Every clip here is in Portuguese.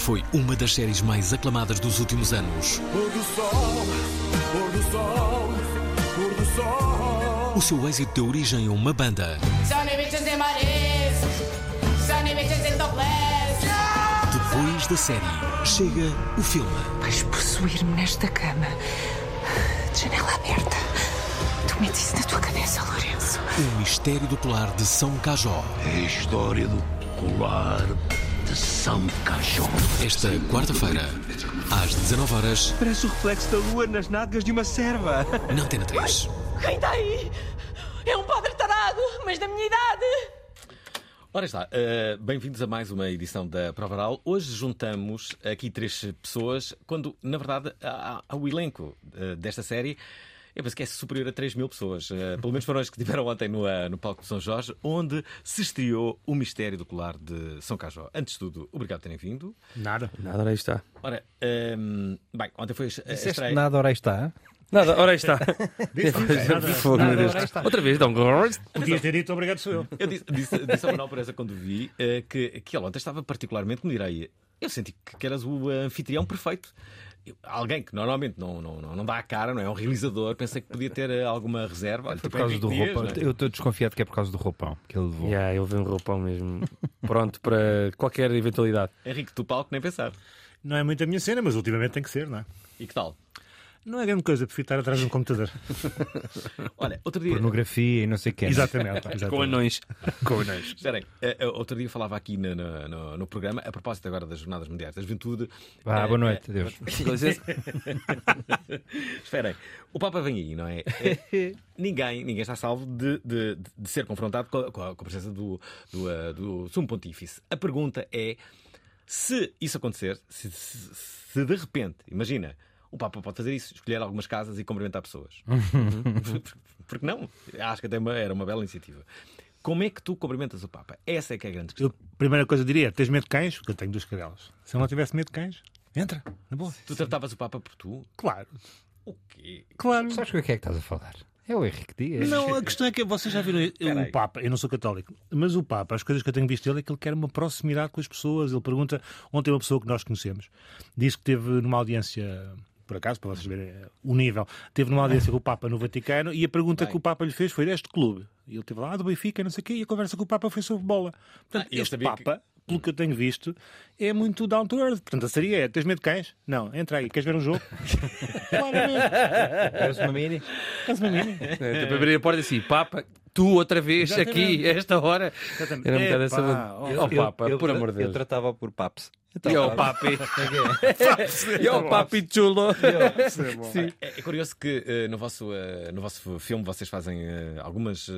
Foi uma das séries mais aclamadas dos últimos anos. Pôr do sol, pôr do sol, pôr do sol. O seu êxito deu origem a uma banda. Depois da série, chega o filme. Vais possuir-me nesta cama. De janela aberta. Tu metes isso na tua cabeça, Lourenço. O mistério do colar de São Cajó. É a história do colar de São Cajó. Esta quarta-feira, às 19 horas, Parece o reflexo da lua nas nádegas de uma serva. na Antena 3. Quem está aí? É um padre tarado, mas da minha idade. Ora está, eh, bem-vindos a mais uma edição da Prova Oral. Hoje juntamos aqui três pessoas, quando, na verdade, há- há o elenco eh, desta série. Eu penso que é superior a 3 mil pessoas. Eh, pelo menos foram as que estiveram ontem no, eh, no palco de São Jorge, onde se estreou o mistério do colar de São Cajó. Antes de tudo, obrigado por terem vindo. Nada. Nada, ora aí está. Ora, ehm, bem, ontem foi a estreia. nada, ora aí está. Nada, ora aí está. nada. Fogo, Nada, Deus. ora aí está. Outra vez, um gosto. Podias ter dito obrigado, sou eu. Eu disse, disse, disse ao Manuel Pereza quando vi eh, que, que ele ontem estava particularmente, como direi, eu senti que, que eras o anfitrião perfeito. Alguém que normalmente não, não, não, não dá a cara, não é? Um realizador, pensei que podia ter eh, alguma reserva. Olha, por causa do Dias, roupão. é? Eu estou desconfiado que é por causa do roupão que ele levou. Yeah, ele vem um roupão mesmo. Pronto para qualquer eventualidade. Henrique, tu palco, nem pensar. Não é muito a minha cena, mas ultimamente tem que ser, não é? E que tal? Não é grande coisa, prefiro estar atrás de um computador. Olha, outro dia. Pornografia e não sei o quê. Exatamente. Com exatamente. anões. Com anões. Esperem, eh, eh, outro dia falava aqui no, no, no- programa, a propósito agora das Jornadas Mundiais da Juventude. Eh, boa noite, adeus. Com licença. Esperem, o Papa vem aí, não é? Ninguém, ninguém está salvo de, de- de ser confrontado com a, com a- com presença do, do, do Sumo Pontífice. A pergunta é: se isso acontecer, se, se- se de repente, imagina, o Papa pode fazer isso, escolher algumas casas e cumprimentar pessoas. Porque não? Acho que até uma- era uma bela iniciativa. Como é que tu cumprimentas o Papa? Essa é que é a grande questão. Eu, primeira coisa diria, tens medo de cães? Porque eu tenho duas cadelas. Se eu não tivesse medo de cães, entra, na boa. Tu tratavas o Papa por tu? Claro, O quê? claro. Sabes com o que é que estás a falar? É o Henrique Dias. Não, a questão é que vocês já viram Peraí. o Papa, eu não sou católico, mas o Papa, as coisas que eu tenho visto dele é que ele quer uma proximidade com as pessoas. Ele pergunta, ontem uma pessoa que nós conhecemos, disse que teve numa audiência, por acaso, para vocês verem eh, o nível, teve numa audiência com o Papa no Vaticano e a pergunta Bem. que o Papa lhe fez foi deste clube. E ele teve lá, ah, do Benfica, não sei o quê, e a conversa com o Papa foi sobre bola. Portanto, Ah, este sabia que- Papa, pelo que eu tenho visto, é muito down to earth. Portanto, a seria é, tens medo de cães? Não, entra aí, queres ver um jogo? Claramente. Queres uma mini? Queres uma mini? É, tipo, abrir a porta assim, Papa, tu outra vez Exatamente. aqui, a esta hora. Exatamente. Era um bocado essa. ó, Oh, Papa, por amor de Eu Deus. tratava por paps. E o papi. E o papi chulo. Sim. É, é curioso que eh, no, vosso, eh, no vosso filme vocês fazem eh, algumas.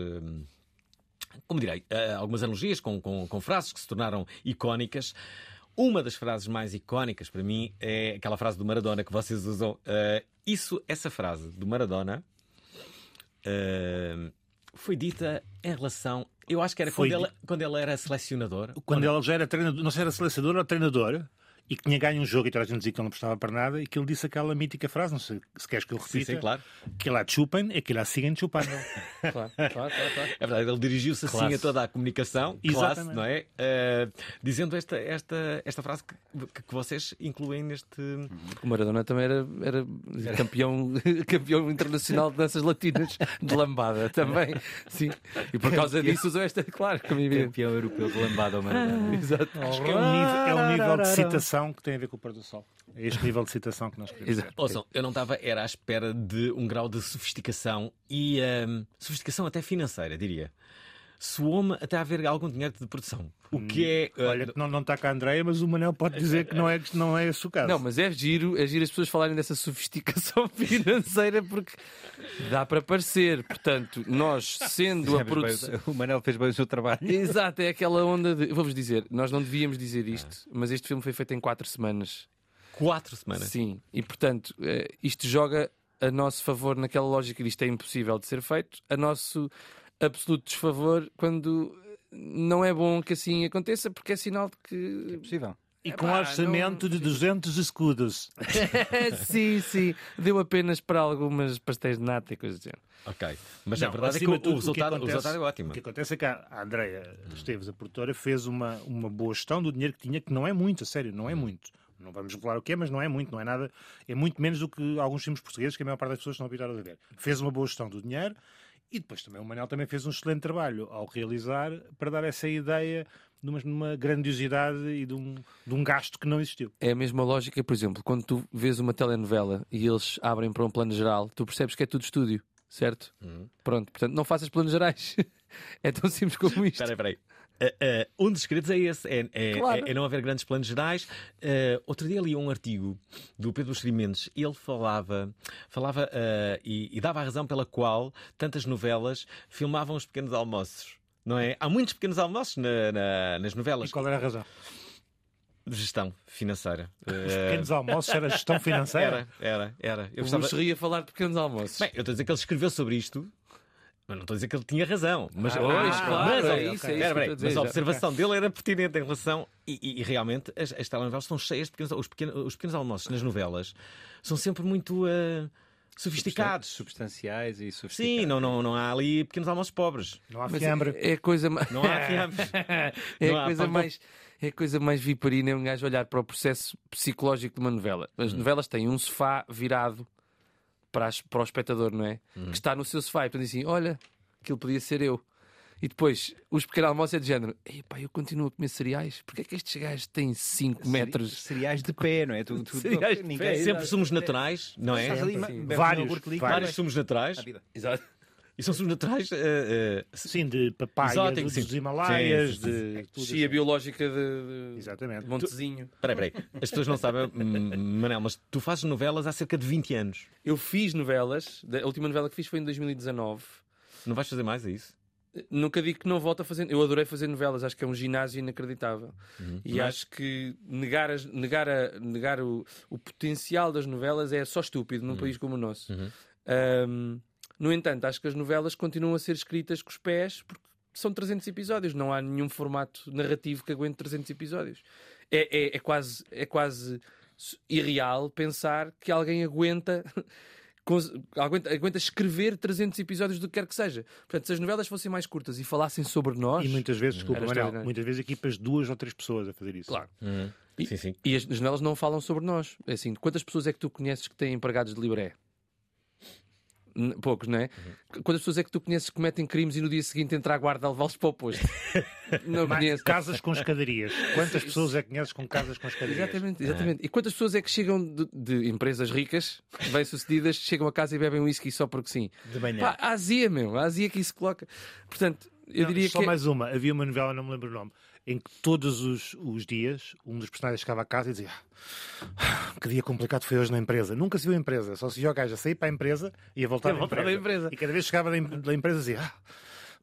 como direi? algumas analogias com, com, com frases que se tornaram icónicas. Uma das frases mais icónicas para mim é aquela frase do Maradona que vocês usam. Isso, essa frase do Maradona foi dita em relação. Eu acho que era Foi quando, ele, quando ele era selecionador. Quando ele já era treinador, não sei se era selecionador ou treinador, e que tinha ganho um jogo e toda a gente dizia que ele não prestava para nada, e que ele disse aquela mítica frase, não sei se queres que eu Sim, repita, sim, claro. que lá chupem e que lá sigam chupando. Claro, claro, claro, claro. É verdade, ele dirigiu-se assim a toda a comunicação, classe, não é? Eh, dizendo esta, esta, esta frase que, que, vocês incluem neste. O Maradona também era, era campeão, campeão internacional de danças latinas de lambada também. Sim. E por causa disso usou esta, claro. Campeão europeu de lambada ao Maradona. Exato. Acho que é um nível, é um nível de citação citação que tem a ver com o pôr do sol. É este nível de citação que nós queremos. Exato. Ouçam, eu não estava, era à espera de um grau de sofisticação e hum, sofisticação até financeira, diria. Soou-me até haver algum dinheiro de produção. O que é. uh, Olha, que não, não está cá a Andreia, mas o Manel pode dizer que não é, que não é esse o caso. Não, mas é giro, é giro as pessoas falarem dessa sofisticação financeira porque dá para parecer. Portanto, nós sendo a produção. O Manel fez bem o seu trabalho. Exato, é aquela onda de. Vou-vos dizer, nós não devíamos dizer isto, mas este filme foi feito em quatro semanas. quatro semanas. Sim, e portanto, eh, isto joga a nosso favor naquela lógica de isto é impossível de ser feito, a nosso absoluto desfavor quando não é bom que assim aconteça, porque é sinal de que. Possível. E com Epá, orçamento de 200 escudos. sim, sim, deu apenas para algumas pastéis de nata e coisas do género. Ok. Mas Não, a verdade é que o, tudo, o resultado, o acontece- resultado é ótimo. O que acontece é que a a Andreia Esteves, a produtora, fez uma, uma boa gestão do dinheiro que tinha, que não é muito, a sério, não é muito. Não vamos revelar o que é, mas não é muito, não é nada. É muito menos do que alguns filmes portugueses que a maior parte das pessoas estão habituadas a ver. Fez uma boa gestão do dinheiro e depois também o Manel também fez um excelente trabalho ao realizar para dar essa ideia de uma, de uma grandiosidade e de um, de um gasto que não existiu. É a mesma lógica, por exemplo, quando tu vês uma telenovela e eles abrem para um plano geral, tu percebes que é tudo estúdio, certo? Pronto, portanto, não faças planos gerais. é tão simples como isto. Espera aí, espera aí. Uh, um dos segredos é esse, é, é- Claro. é- é não haver grandes planos gerais. Uh, outro dia li um artigo do Pedro Experimentos, ele falava, falava uh, e, e dava a razão pela qual tantas novelas filmavam os pequenos almoços. Não é? Há muitos pequenos almoços na- na- nas E novelas. qual era a razão? Gestão financeira. Os pequenos almoços era gestão financeira. era, era, era. Eu Eu gostava... de falar de pequenos almoços. Bem, eu estou a dizer que ele escreveu sobre isto. Mas não estou a dizer que ele tinha razão. Mas, Ah, pois, ah, claro, mas, é isso, é isso mas a observação dele era pertinente em relação. E, e- e realmente as, as telenovelas estão cheias de pequenos. Os pequenos, os pequenos almoços nas novelas são sempre muito ah, sofisticados. Substanciais e sofisticados. Sim, não, não, não há ali pequenos almoços pobres. Não há fiambre. é a coisa mais. Não há fiambre. É Não há coisa pão- mais. É a coisa mais viparina é um gajo olhar para o processo psicológico de uma novela. Hum. As novelas têm um sofá virado para, as- para o espectador, não é? Hum. Que está no seu sofá e portanto assim: olha, aquilo podia ser eu. E depois, os pequenos almoços é de género: Epá, eu continuo a comer cereais. Porquê é que estes gajos têm 5 metros? Cereais de pé, não é? Tu, tu, Cereais de ninguém- pé, Sempre sumos naturais, não é? Sempre. Vários, vários. Vários sumos naturais. Exato. E são sumos naturais. ah, ah, Sim, de papaya, Exóticos, dos sim. Himalaias, Sim, sim, de É tudo Chia assim. biológica de, de Exatamente. de Montezinho. Espera aí, espera aí. As pessoas não sabem, hum, Manel, mas tu fazes novelas há cerca de 20 anos. Eu fiz novelas, a última novela que fiz foi em 2019. Não vais fazer mais, é isso? Nunca digo que não volto a fazer. Eu adorei fazer novelas, acho que é um ginásio inacreditável. E Mas- acho que negar, as- negar, a- negar o, o potencial das novelas é só estúpido num país como o nosso. Ahm, no entanto, acho que as novelas continuam a ser escritas com os pés porque são 300 episódios, não há nenhum formato narrativo que aguente 300 episódios. É, é, é quase, é quase irreal pensar que alguém aguenta. Aguenta, aguenta escrever 300 episódios do que quer que seja. Portanto, se as novelas fossem mais curtas e falassem sobre nós. E muitas vezes, desculpa, extraordinário. muitas vezes equipas de duas ou três pessoas a fazer isso. Claro. E... Sim, sim. E as, as novelas não falam sobre nós. É assim, quantas pessoas é que tu conheces que têm empregados de libré? Poucos, não é? Quantas pessoas é que tu conheces que cometem crimes e no dia seguinte entra à guarda a levá-los para o posto? não conheço. casas com escadarias. Quantas pessoas é que conheces com casas com escadarias? Exatamente, exatamente. E quantas pessoas é que chegam de, de empresas ricas, bem-sucedidas, chegam a casa e bebem whisky só porque sim? De manhã. Pá, a azia, meu, a azia que isso coloca. Portanto, eu Não, diria só que. é- mais uma. Havia uma novela, não me lembro o nome, em que todos os, os dias um dos personagens chegava a casa e dizia "Ah, que dia complicado foi hoje na empresa. Nunca se viu a empresa, só se viu o gajo a sair para a empresa e a voltar, E a voltar empresa. E cada vez que chegava da, em- da empresa dizia "Ah,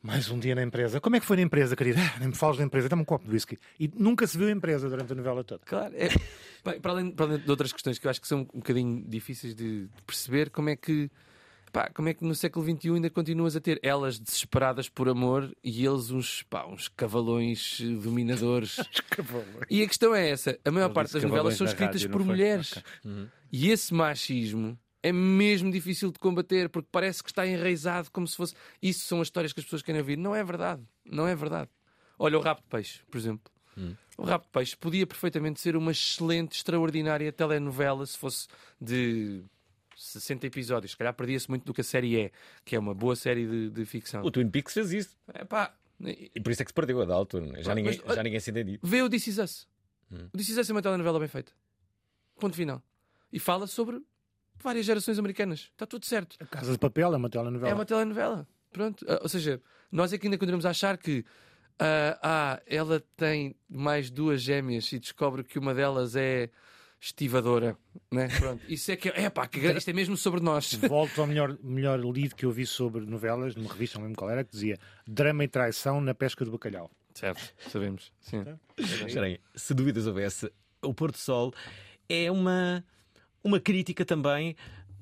mais um dia na empresa. Como é que foi na empresa, querida? "Ah, Nem me falas da empresa, dá-me um copo de whisky. E nunca se viu a empresa durante a novela toda. Claro, é- Bem, para, além, para além de outras questões que eu acho que são um bocadinho difíceis de perceber, como é que pá, como é que no século XXI ainda continuas a ter elas desesperadas por amor e eles uns, pá, uns cavalões eh, dominadores. e a questão é essa: a maior Ele parte das novelas são escritas rádio, por mulheres. E esse machismo é mesmo difícil de combater porque parece que está enraizado como se fosse. Isso são as histórias que as pessoas querem ouvir. Não é verdade. Não é verdade. Olha o Rabo de Peixe, por exemplo. O Rabo de Peixe podia perfeitamente ser uma excelente, extraordinária telenovela se fosse de 60 episódios. Se calhar perdia-se muito do que a série é, que é uma boa série de, de ficção. O Twin Peaks fez isso. É pá, E por isso é que se perdeu a da altura. né? Já, Mas, ninguém, olha- já ninguém se entendia. vê o This Is Us. O This Is Us é uma telenovela bem feita. Ponto final. E fala sobre várias gerações americanas. Está tudo certo. A Casa de Papel é uma telenovela. É uma telenovela. Pronto. Ah, Ou seja, nós é que ainda continuamos a achar que ah, ah, ela tem mais duas gêmeas e descobre que uma delas é estivadora. Né? Pronto. Isso é que é, pá, que isto é mesmo sobre nós. Volto ao melhor, melhor livro que eu vi sobre novelas, numa revista, não lembro qual era, que dizia Drama e Traição na Pesca do Bacalhau. Certo, sabemos. Sim. Esperem, se dúvidas houvesse, o Porto Sol é uma, uma crítica também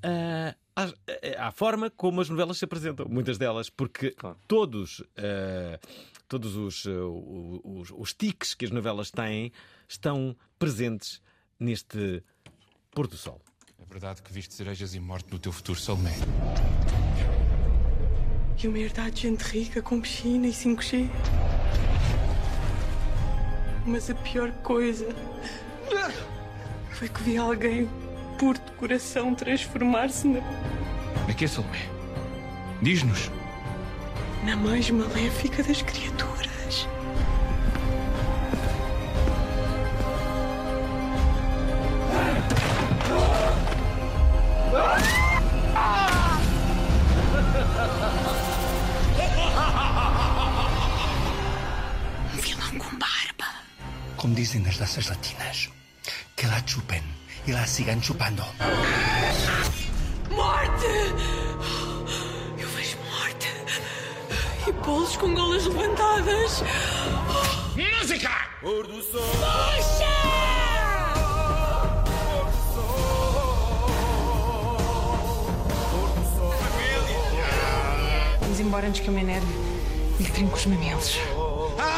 ah, às- à, à forma como as novelas se apresentam, muitas delas, porque todos, ah, todos os, ah, o- os, os tiques que as novelas têm estão presentes neste Porto Sol. É verdade que viste cerejas e morte no teu futuro, Salomé. E uma herdade de gente rica com piscina e 5G. Mas a pior coisa foi que vi alguém puro de coração transformar-se na, Na que, Salomé? Diz-nos. na mais maléfica das criaturas. Como dizem nas danças latinas, que la chupen e la sigan chupando. Morte! Eu vejo morte. E bolos com golas levantadas. Música! Pôr do sol. Vamos embora antes que eu me enerve e trinco os mamilos.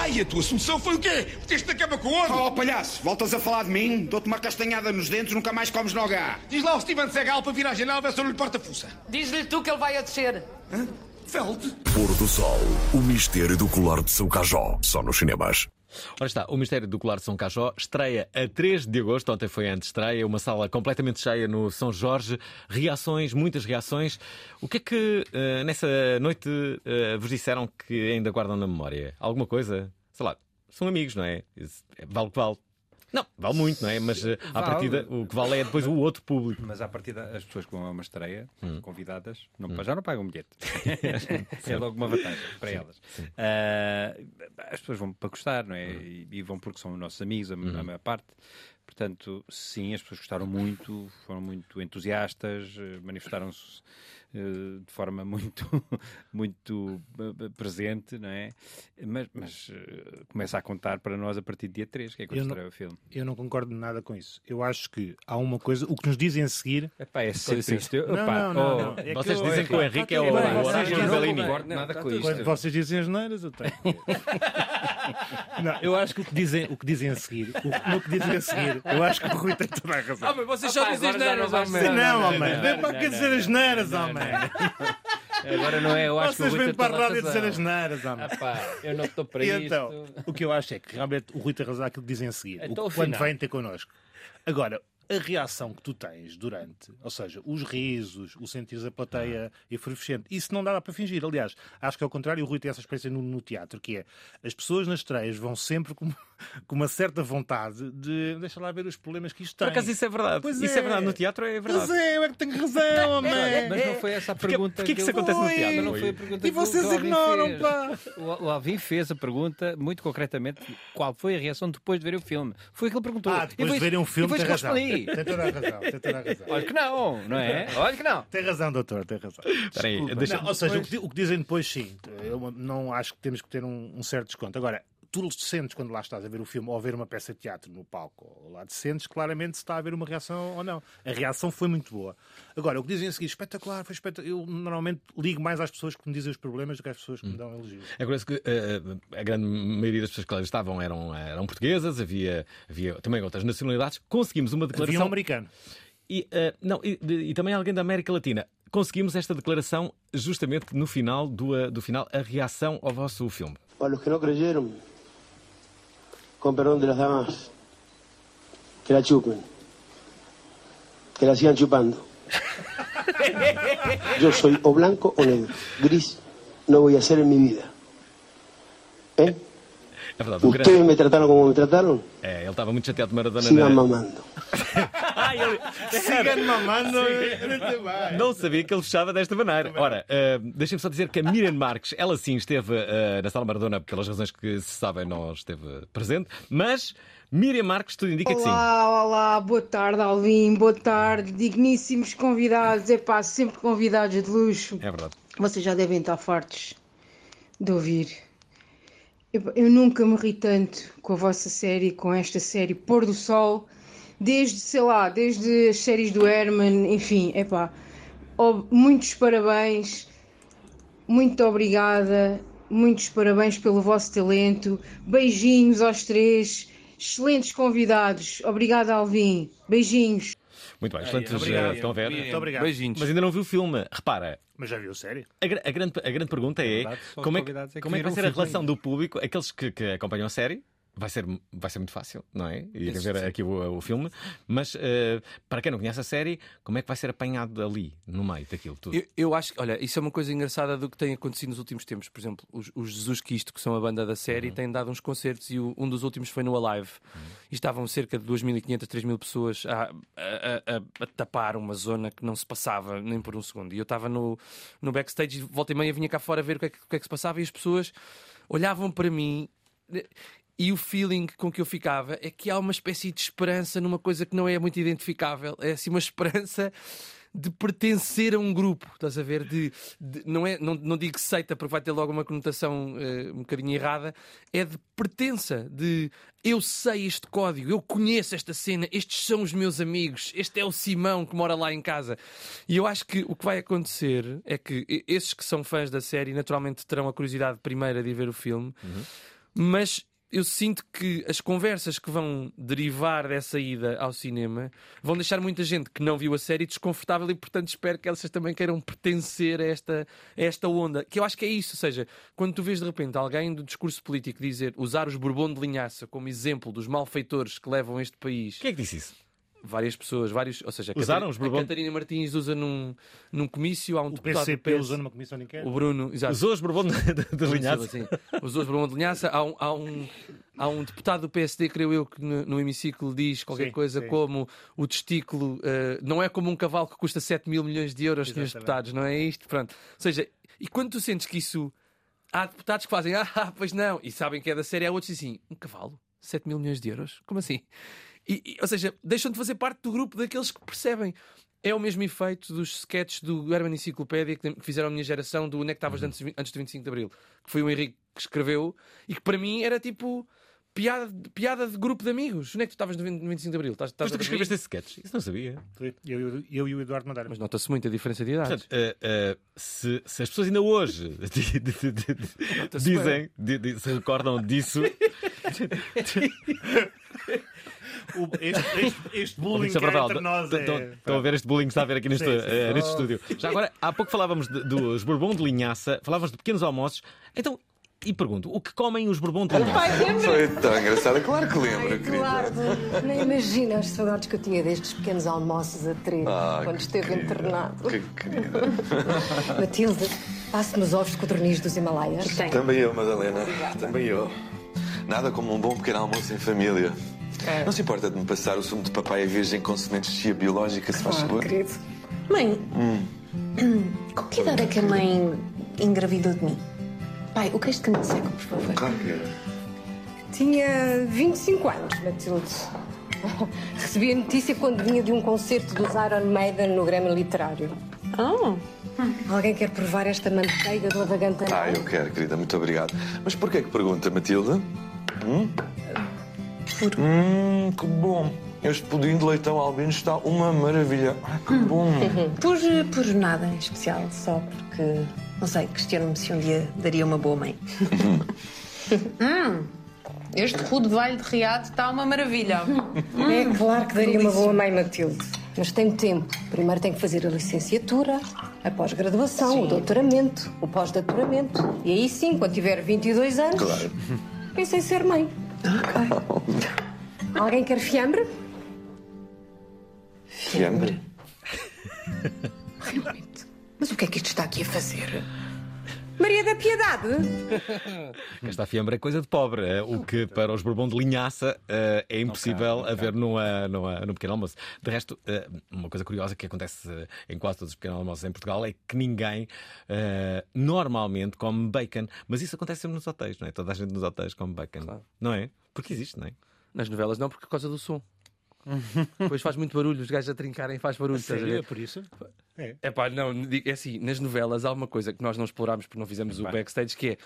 Ai, a tua solução foi o quê? Meteste na cama com onde? Oh, palhaço, voltas a falar de mim? Dou-te uma castanhada nos dentes, nunca mais comes no H. Diz lá ao Steven Seagal para vir à janela ver se eu não lhe porta fuça. Diz-lhe tu que ele vai a descer. Feld. Pôr do Sol, o mistério do colar de São Cajó, só nos cinemas. Ora está, o Mistério do Colar de São Cajó estreia a 3 de agosto. Ontem foi a estreia, uma sala completamente cheia no São Jorge. Reações, muitas reações. O que é que eh, nessa noite eh, vos disseram que ainda guardam na memória? Alguma coisa? Sei lá, são amigos, não é? Isso- Vale o que vale. Não, vale muito, não é? Mas eh, à Vale. partida o que vale é depois o outro público. Mas à partida, as pessoas que vão a uma estreia, Hum. convidadas, não, já não pagam bilhete. é logo uma vantagem para elas. Ah, as pessoas vão para gostar, não é? E, e vão porque são nossos amigos, a, a maior parte. Portanto, sim, as pessoas gostaram muito, foram muito entusiastas, eh, manifestaram-se de forma muito, muito eh, presente, não é? Mas, mas eh, começa a contar para nós a partir do dia 3, que é quando Eu não- estreia o filme. Eu não concordo nada com isso. Eu acho que há uma coisa, o que nos dizem a seguir. Epá, é Sim, isto. Não, não, não, oh, não. É Vocês eu- dizem que o Henrique é o vocês dizem-. Não concordo nada com isto. Quando vocês dizem as neiras, eu tenho. não, eu acho que o que dizem, o que dizem a seguir, o, no que dizem a seguir, eu acho que o Rui tem toda a razão. Ah, mas vocês só dizem já neiras, não homem. não, homem. não, Vem para não, não. dizer as neiras, homem. Agora não é, eu acho Vocês que o Rui vêm para a rádio dizer as neiras, homem. Ah, pá, eu não estou para isto. então, o que eu acho é que realmente o Rui tem razão aquilo que dizem a seguir. Então, o quando afinal. vêm ter connosco. Agora, a reação que tu tens durante, ou seja, os risos, o sentires a plateia efervescente, isso não dá para fingir. Aliás, acho que ao contrário, o Rui tem essa experiência no, no teatro, que é as pessoas nas estreias vão sempre com, com uma certa vontade de deixa lá ver os problemas que isto tem. Por acaso isso é verdade. Pois isso é. verdade no teatro, é verdade. Pois é, eu é que tenho razão, homem. Mas não foi essa a Porquê- pergunta porquê que isso eu- acontece no teatro, Não foi a pergunta E que o- vocês que o ignoram, pá. O, o Alvin fez a pergunta muito concretamente qual foi a reação depois de ver o filme. Foi aquilo que ele perguntou. Ah, E depois de verem um filme, tem depois razão. Tem toda a razão, tem toda a razão. Olha que não, não é? Olha que não. Tem razão, doutor, tem razão. Espera aí, Desculpa. deixa- Não, ou seja, o que, o que dizem depois, sim. Eu não acho que temos que ter um, um certo desconto. Agora, tu sentes quando lá estás a ver o filme ou a ver uma peça de teatro no palco, ou lá te sentes claramente se está a haver uma reação ou não. A reação foi muito boa. Agora, o que dizem a seguir, espetacular, foi espetacular. Eu normalmente ligo mais às pessoas que me dizem os problemas do que às pessoas que me dão elogios. É curioso que eh, a grande maioria das pessoas que lá estavam eram, eram portuguesas, havia, havia também outras nacionalidades. Conseguimos uma declaração. Havia um americano. E, eh, não, e, e também alguém da América Latina. Conseguimos esta declaração justamente no final do, do final, a reação ao vosso filme. Para los que no creyeron, con perdón de las damas, que la chupen, que la sigan chupando. Yo soy o blanco o negro, gris no voy a ser en mi vida. ¿Eh? É verdade, o Ustedes me trataron como me trataron. É, ele estava muito chateado de Maradona. Sigan na- mamando. Sigan mamando. Não sabia que ele fechava desta maneira. Ora, uh, deixem-me só dizer que a Miriam Marques, ela sim esteve uh, na Sala Maradona, pelas razões que se sabem, não esteve presente, mas Miriam Marques, tudo indica que sim. Olá, olá, boa tarde, Alvin, boa tarde, digníssimos convidados, é pá, sempre convidados de luxo. É verdade. Vocês já devem estar fartos de ouvir. Eu, eu nunca me ri tanto com a vossa série, com esta série Pôr do Sol, desde, sei lá, desde as séries do Herman, enfim, é pá, muitos parabéns, muito obrigada, muitos parabéns pelo vosso talento, beijinhos aos três, excelentes convidados, obrigada Alvin, beijinhos. Muito bem, excelentes. obrigado. uh, estão a ver? Muito obrigado. Beijinhos. Mas ainda não viu o filme. Repara, Mas já viu a série? a, a grande, a grande pergunta é, os como é que, é que como é que vai ser a relação do público, aqueles que, que acompanham a série? Vai ser, vai ser muito fácil, não é? Ir Isso, ver sim. aqui o, o filme. Mas uh, para quem não conhece a série, como é que vai ser apanhado ali, no meio daquilo tudo? Eu, eu acho que, olha, isso é uma coisa engraçada do que tem acontecido nos últimos tempos. Por exemplo, os, os Jesus Cristo, que são a banda da série, têm dado uns concertos e o- um dos últimos foi no Alive. E estavam cerca de 2.500, 3.000 pessoas a, a- a- a- a tapar uma zona que não se passava nem por um segundo. E eu estava no, no backstage e volta e meia vinha cá fora ver o que, é que, o que é que se passava e as pessoas olhavam para mim. E o feeling com que eu ficava é que há uma espécie de esperança numa coisa que não é muito identificável. É assim uma esperança de pertencer a um grupo, estás a ver? De, de- não, é, não, não digo seita porque vai ter logo uma conotação eh, um bocadinho errada, é de pertença, de eu sei este código, eu conheço esta cena, estes são os meus amigos, este é o Simão que mora lá em casa. E eu acho que o que vai acontecer é que esses que são fãs da série naturalmente terão a curiosidade primeira de ver o filme, mas eu sinto que as conversas que vão derivar dessa ida ao cinema vão deixar muita gente que não viu a série desconfortável e, portanto, espero que elas também queiram pertencer a esta, a esta onda. Que eu acho que é isso. Ou seja, quando tu vês de repente alguém do discurso político dizer usar os Bourbon de linhaça como exemplo dos malfeitores que levam este país. Quem é que disse isso? Várias pessoas, vários, ou seja, a Usaram Catarina- os Bourbon? A Catarina Martins usa num, num comício, há um O deputado do PCP PS, usou numa comissão de inquérito. O Bruno, exato. Usou os Bourbon de, de, linhaça? Sim. Usou os Bourbon de linhaça. Há um, há, um, há um deputado do PSD, creio eu, que no, no hemiciclo diz qualquer Sim, coisa sim. como o testículo eh, não é como um cavalo que custa 7 mil milhões de euros, senhores deputados, não é isto? Pronto. Ou seja, e quando tu sentes que isso. Há deputados que fazem, ah, pois não, e sabem que é da série, há outros que dizem assim: um cavalo? 7 mil milhões de euros? Como assim? E, e, ou seja, deixam de fazer parte do grupo daqueles que percebem. É o mesmo efeito dos sketches do Herman Enciclopédia que fizeram a minha geração do Onde é que estavas antes, de- antes do 25 de Abril, que foi o Henrique que escreveu e que para mim era tipo piada, piada de grupo de amigos. Onde é que tu estavas no 20 no 25 de Abril? Estás, estás Mas tu escreveste esse sketch? Isso não sabia. Eu, eu, eu e o Eduardo Madeira. Mas nota-se muito a diferença de idades. Portanto, eh, eh, se, se as pessoas ainda hoje dizem, di- di- se recordam disso, O- este, este, este bullying Isso que é há verdade. entre nós é... Estão a ver este bullying que está a ver aqui neste, Sim, sim. eh, neste estúdio. Já agora, há pouco falávamos de- dos Bourbon de linhaça, falávamos de pequenos almoços. Então, e pergunto, o que comem os Bourbon de linhaça? Foi tão engraçado. Claro que lembro, querida. Eduardo, nem imagina as saudades que eu tinha destes pequenos almoços a três, Ah, quando esteve querida, internado. Que querida. Matilde, passe-me os ovos de codorniz dos Himalaias. Também eu, Madalena. Também eu. Nada como um bom pequeno almoço em família. Não se importa de me passar o sumo de papaya virgem com sementes de chia biológica, se faz favor? querido. Mãe, Hum, com que idade é que a mãe engravidou de mim? Pai, o queijo de canto seco, por favor. claro que é. Tinha 25 anos, Matilde. Recebi a notícia quando vinha de um concerto dos Iron Maiden no Grêmio Literário. Oh. Alguém quer provar esta manteiga de lavagante anal? Ah, eu quero, querida. Muito obrigado. Mas porquê que pergunta, Matilda? Hum? Hum, que bom. Este pudim de leitão albino está uma maravilha. Ah, que bom. Por, por nada em especial, só porque, não sei, questiono-me se um dia daria uma boa mãe. Hum, este rude velho de riado está uma maravilha. É claro que daria uma boa mãe, Matilde. Mas tem tempo. Primeiro tem que fazer a licenciatura, a pós-graduação, o doutoramento, o pós-doutoramento. E aí sim, quando tiver 22 anos, Claro. pensei em ser mãe. Alguém quer fiambre? Fiambre? Realmente. Mas o que é que isto está aqui a fazer? Maria da Piedade? Esta fiambre é coisa de pobre, eh, o que para os Bourbon de linhaça eh, é impossível haver numa, numa, num pequeno almoço. De resto, eh, uma coisa curiosa que acontece eh, em quase todos os pequenos almoços em Portugal é que ninguém normalmente come bacon, mas isso acontece sempre nos hotéis, não é? Toda a gente nos hotéis come bacon, não é? Porque existe, não é? Nas novelas não, porque por causa do som. Depois faz muito barulho, os gajos a trincarem faz barulho. Sério? É por isso? É. É pá, não, é assim, nas novelas há uma coisa que nós não explorámos porque não fizemos o backstage que é.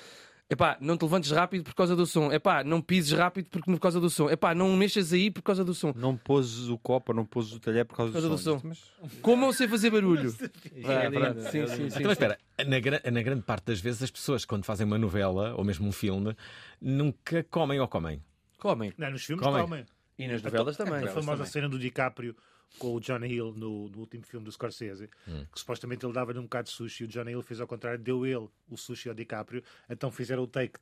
Epá, não te levantes rápido por causa do som. Epá, não pises rápido porque, por causa do som. Epá, não mexas aí por causa do som. Não pôs o copo não pôs o talher por causa, Por causa do som. Mas... Como eu sei fazer barulho? É Ah, pronto. lindo, Sim, é sim. Então, espera, na, gra- na grande parte das vezes as pessoas, quando fazem uma novela ou mesmo um filme, nunca comem ou comem. Comem. Não, nos filmes Comem. comem. E nas novelas Então, também. A famosa cena do DiCaprio com o John Hill no, no último filme do Scorsese, Hum. que supostamente ele dava-lhe um bocado de sushi e o John Hill fez ao contrário, deu ele o sushi ao DiCaprio, então fizeram o take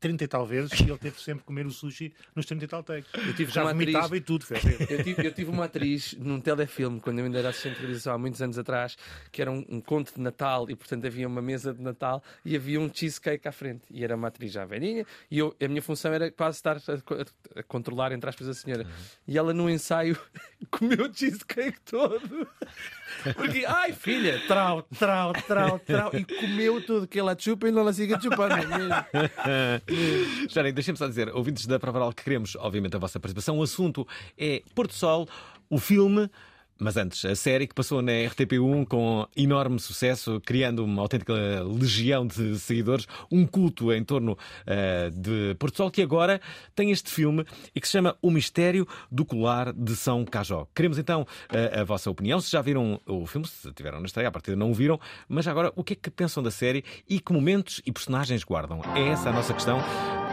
30 e tal vezes e ele teve sempre que comer o sushi nos 30 e tal takes. Eu tive Já uma vomitava atriz- e tudo. Eu tive, eu tive uma atriz num telefilme, quando eu ainda era assistente de realização há muitos anos atrás, que era um, um conto de Natal e, portanto, havia uma mesa de Natal e havia um cheesecake à frente. E era uma atriz já velhinha e eu, a minha função era quase estar a, co- a controlar, entre aspas, a senhora. E ela, no ensaio, comeu o cheesecake todo. Porque, ai filha, trau, trau, trau, trau, e comeu tudo que ela chupa e não ela siga chupando. Jarem, deixem-me só dizer, ouvintes da Pravaral, que queremos, obviamente, a vossa participação. O assunto é Porto Sol, o filme. Mas antes, a série que passou na RTP1 com enorme sucesso, criando uma autêntica legião de seguidores, um culto em torno eh, de Porto Sol, que agora tem este filme e que se chama O Mistério do Colar de São Cajó. Queremos então eh, a vossa opinião, se já viram o filme, se tiveram na estreia, a partir não o viram, mas agora o que é que pensam da série e que momentos e personagens guardam? É essa a nossa questão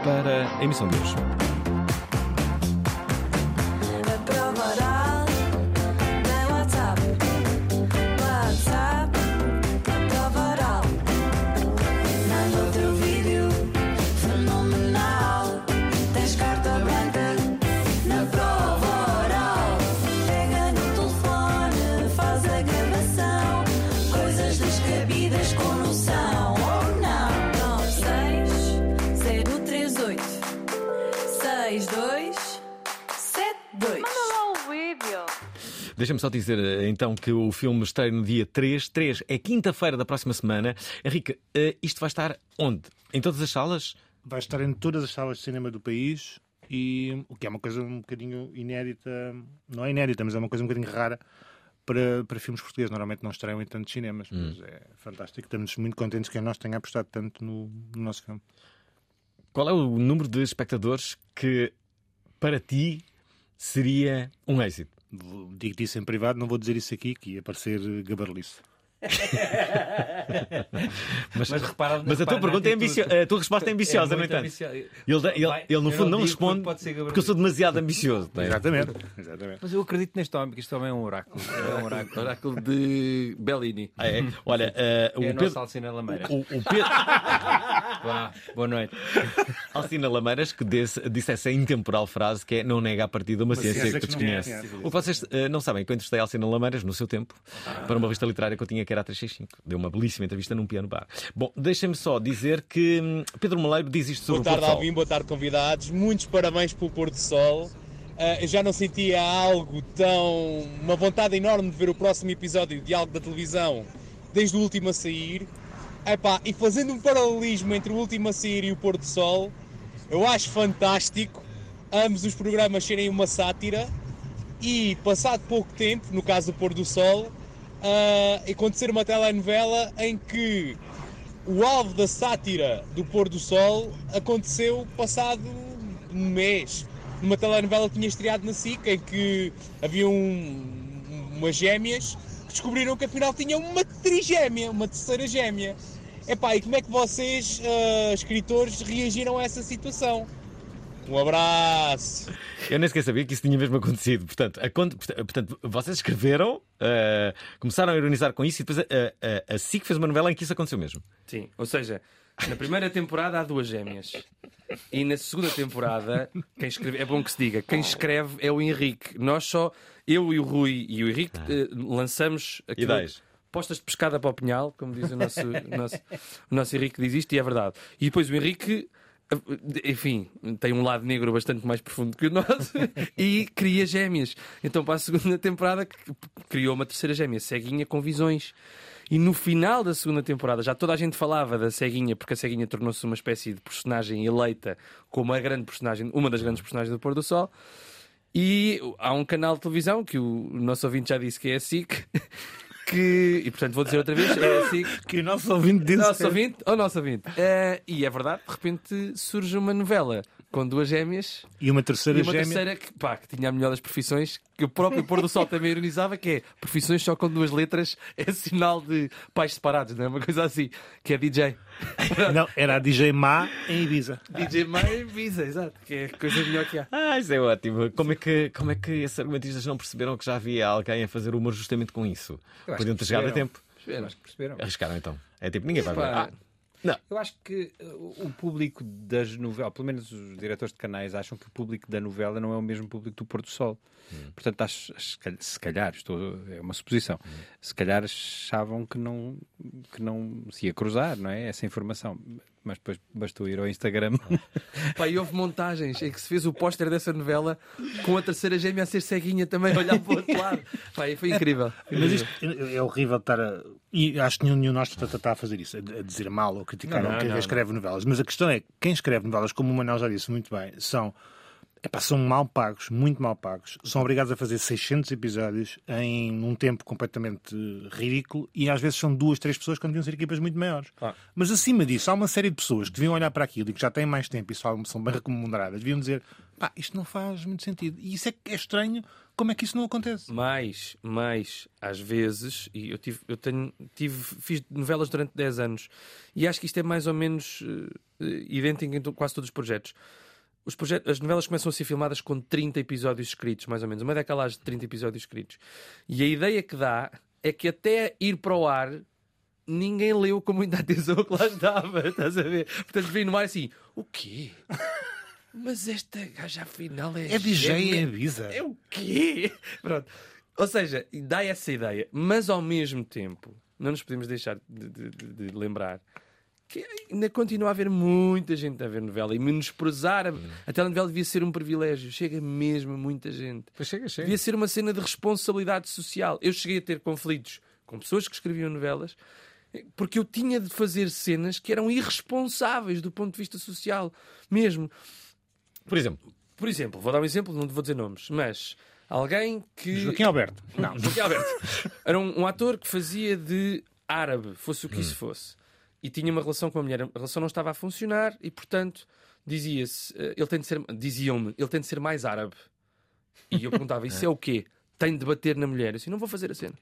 para a emissão de hoje. Deixa-me só dizer eh, então que o filme estreia no dia 3. 3 é quinta-feira da próxima semana. Henrique, eh, isto vai estar onde? Em todas as salas? Vai estar em todas as salas de cinema do país e o que é uma coisa um bocadinho inédita, não é inédita, mas é uma coisa um bocadinho rara para, para filmes portugueses. Normalmente não estreiam em tantos cinemas, mas é fantástico. Estamos muito contentes que a nós tenha apostado tanto no, no nosso filme. Qual é o número de espectadores que para ti seria um êxito? Digo-te isso em privado, não vou dizer isso aqui, que ia parecer gabarlice. Mas, Mas repara- mas a tua pergunta é ambiciosa. A tua resposta é É ambiciosa, no muito entanto. ambiciosa. Ele, ele, Vai- ele, no eu fundo, não não porque responde pode ser porque eu sou demasiado ambicioso. não é? Exatamente. Exatamente. Mas eu acredito neste homem, que este homem é um oráculo. É um oráculo. Oráculo de Bellini. Ah, é? Olha, eh, o É a Pedro. nossa Alcina Lameiras. O, o Pedro. Vá, boa noite. Alcina Lameiras que disse, disse essa intemporal frase que é não nega a partida uma, ciência, que desconhece. O que vocês eh, não sabem, quando entrevistei a Alcina Lameiras no seu tempo, para uma revista literária que eu tinha que era a 365. Deu uma belíssima entrevista num piano bar. Bom, deixem-me só dizer que hum, Pedro Maleiro diz isto sobre Boa tarde, o Porto Sol. Alvin, boa tarde, convidados. Muitos parabéns pelo pôr do sol. Eu já não sentia algo tão. uma vontade enorme de ver o próximo episódio de algo da televisão desde o último a sair. Epá, e fazendo um paralelismo entre o último a sair e o pôr do sol, eu acho fantástico ambos os programas serem uma sátira e, passado pouco tempo, no caso do pôr do sol, ah, acontecer uma telenovela em que o alvo da sátira do pôr do sol aconteceu passado um mês, numa telenovela que tinha estreado na SIC, em que havia um, umas gêmeas que descobriram que afinal tinham uma trigêmea, uma terceira gêmea. Epá, e como é que vocês, ah, escritores, reagiram a essa situação? Um abraço! Eu nem sequer sabia que isso tinha mesmo acontecido. Portanto, a portanto vocês escreveram, eh, começaram a ironizar com isso e depois a, a, a SIC fez uma novela em que isso aconteceu mesmo. Sim, ou seja, na primeira temporada há duas gêmeas. E na segunda temporada, quem escreve, é bom que se diga, quem escreve é o Henrique. Nós só, eu e o Rui e o Henrique, eh, lançamos aquilo- Ideias. postas de pescada para o pinhal, como diz o nosso, o nosso, o nosso Henrique, diz isto, e é verdade. E depois o Henrique. Enfim, tem um lado negro bastante mais profundo que o nosso e cria gêmeas. Então, para a segunda temporada, criou uma terceira gêmea, ceguinha com visões. E no final da segunda temporada, já toda a gente falava da ceguinha, porque a ceguinha tornou-se uma espécie de personagem eleita como a grande personagem, uma das grandes personagens do Pôr do Sol. E há um canal de televisão que o nosso ouvinte já disse que é a SIC. Que, e portanto vou dizer outra vez, é a SIC. Que o nosso ouvinte disse. Nosso ouvinte ou nosso ouvinte. Eh, e é verdade, de repente surge uma novela com duas gêmeas E uma terceira e uma gêmea. terceira que, pá, que tinha a melhor das profissões, que o próprio Pôr do Sol também ironizava, que é profissões só com duas letras é sinal de pais separados, não é? Uma coisa assim, que é DJ. Não, era a DJ Má em Ibiza. DJ Mãe Visa, exato, que é a coisa melhor que há. Ah, isso é ótimo. Como é, que, como é que esses argumentistas não perceberam que já havia alguém a fazer humor justamente com isso? Podiam ter chegado a perceberam. tempo. Que perceberam. Arriscaram então. É tipo, ninguém vai ver. Ah, não. Eu acho que uh, o público das novelas, pelo menos os diretores de canais, acham que o público da novela não é o mesmo público do Pôr do Sol. Portanto, acho, se calhar, estou, é uma suposição, se calhar achavam que não, que não se ia cruzar, não é? Essa informação. Mas depois bastou ir ao Instagram. Pá, e houve montagens em que se fez o póster dessa novela com a terceira gêmea a ser ceguinha também, a olhar para o outro lado. Pá, e foi incrível. Mas isto é horrível estar a. E acho que nenhum de nós está, a fazer isso, a dizer mal ou criticar Não, quem não, escreve novelas. Mas a questão é que quem escreve novelas, como o Manuel já disse muito bem, são. Epá, são mal pagos, muito mal pagos. São obrigados a fazer 600 episódios em um tempo completamente ridículo e às vezes são duas, três pessoas quando deviam ser equipas muito maiores. Mas acima disso, há uma série de pessoas que deviam olhar para aquilo e que já têm mais tempo e só são bem remuneradas, deviam dizer pá, isto não faz muito sentido. E isso é, que é estranho, como é que isso não acontece? Mais, mais, às vezes, e eu, tive, eu tenho, tive, fiz novelas durante 10 anos e acho que isto é mais ou menos eh, idêntico em quase todos os projetos. As novelas começam a ser filmadas com 30 episódios escritos, mais ou menos. Uma década de 30 episódios escritos. E a ideia que dá é que até ir para o ar ninguém leu com muita atenção o que lá estava. Estás a ver? Portanto, vem no ar assim: o quê? Mas esta gaja afinal é. É DJ em Ibiza. É o quê? Pronto. Ou seja, dá essa ideia, mas ao mesmo tempo, não nos podemos deixar de, de- de- de lembrar que ainda continua a haver muita gente a ver novela e menosprezar. A, a telenovela devia ser um privilégio. Chega mesmo a muita gente. chega, chega. Devia ser uma cena de responsabilidade social. Eu cheguei a ter conflitos com pessoas que escreviam novelas porque eu tinha de fazer cenas que eram irresponsáveis do ponto de vista social, mesmo. Por exemplo? Por exemplo, vou dar um exemplo, não vou dizer nomes, mas alguém que. Joaquim Alberto. Não, Joaquim Alberto. Era um, um ator que fazia de árabe, fosse o que isso fosse. E tinha uma relação com a mulher. A relação não estava a funcionar e, portanto, dizia-se, eh, ele tem de ser, diziam-me, ele tem de ser mais árabe. E eu perguntava, isso é o quê? Tem de bater na mulher. Eu disse, não vou fazer a cena.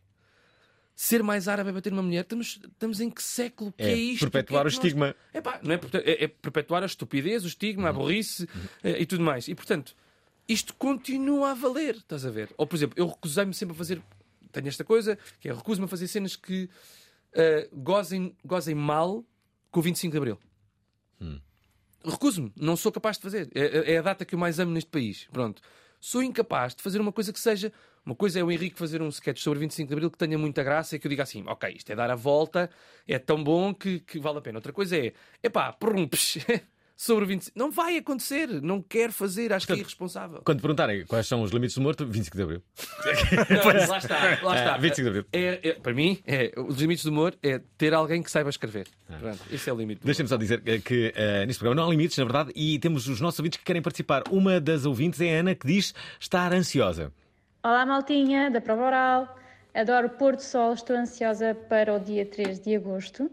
Ser mais árabe é bater numa mulher? Estamos, estamos em que século que é, É isto? perpetuar que é o nós- estigma. Epá, não é, é- é perpetuar a estupidez, o estigma, a burrice eh, e tudo mais. E portanto, isto continua a valer, estás a ver? Ou por exemplo, eu recusei-me sempre a fazer. Tenho esta coisa, que é recuso-me a fazer cenas que eh, gozem, gozem mal com o 25 de Abril. Recuso-me, não sou capaz de fazer. É, é a data que eu mais amo neste país. Pronto. Sou incapaz de fazer uma coisa que seja. Uma coisa é o Henrique fazer um sketch sobre 25 de Abril que tenha muita graça e que eu diga assim: ok, isto é dar a volta, é tão bom que, que vale a pena. Outra coisa é, epá, prumpes, sobre o 25. Não vai acontecer, não quero fazer, acho que é irresponsável. Quando perguntarem quais são os limites do morto, 25 de Abril. Não, lá está, lá está. Ah, 25 de Abril. É, é- para mim, é, os limites do humor é ter alguém que saiba escrever. Pronto, esse é o limite. Deixem-me só dizer que, que, eh, neste programa não há limites, na verdade, e temos os nossos ouvintes que querem participar. Uma das ouvintes é a Ana, que diz estar ansiosa. Olá, maltinha, da Prova Oral. Adoro o pôr do sol, estou ansiosa para o dia 3 de agosto.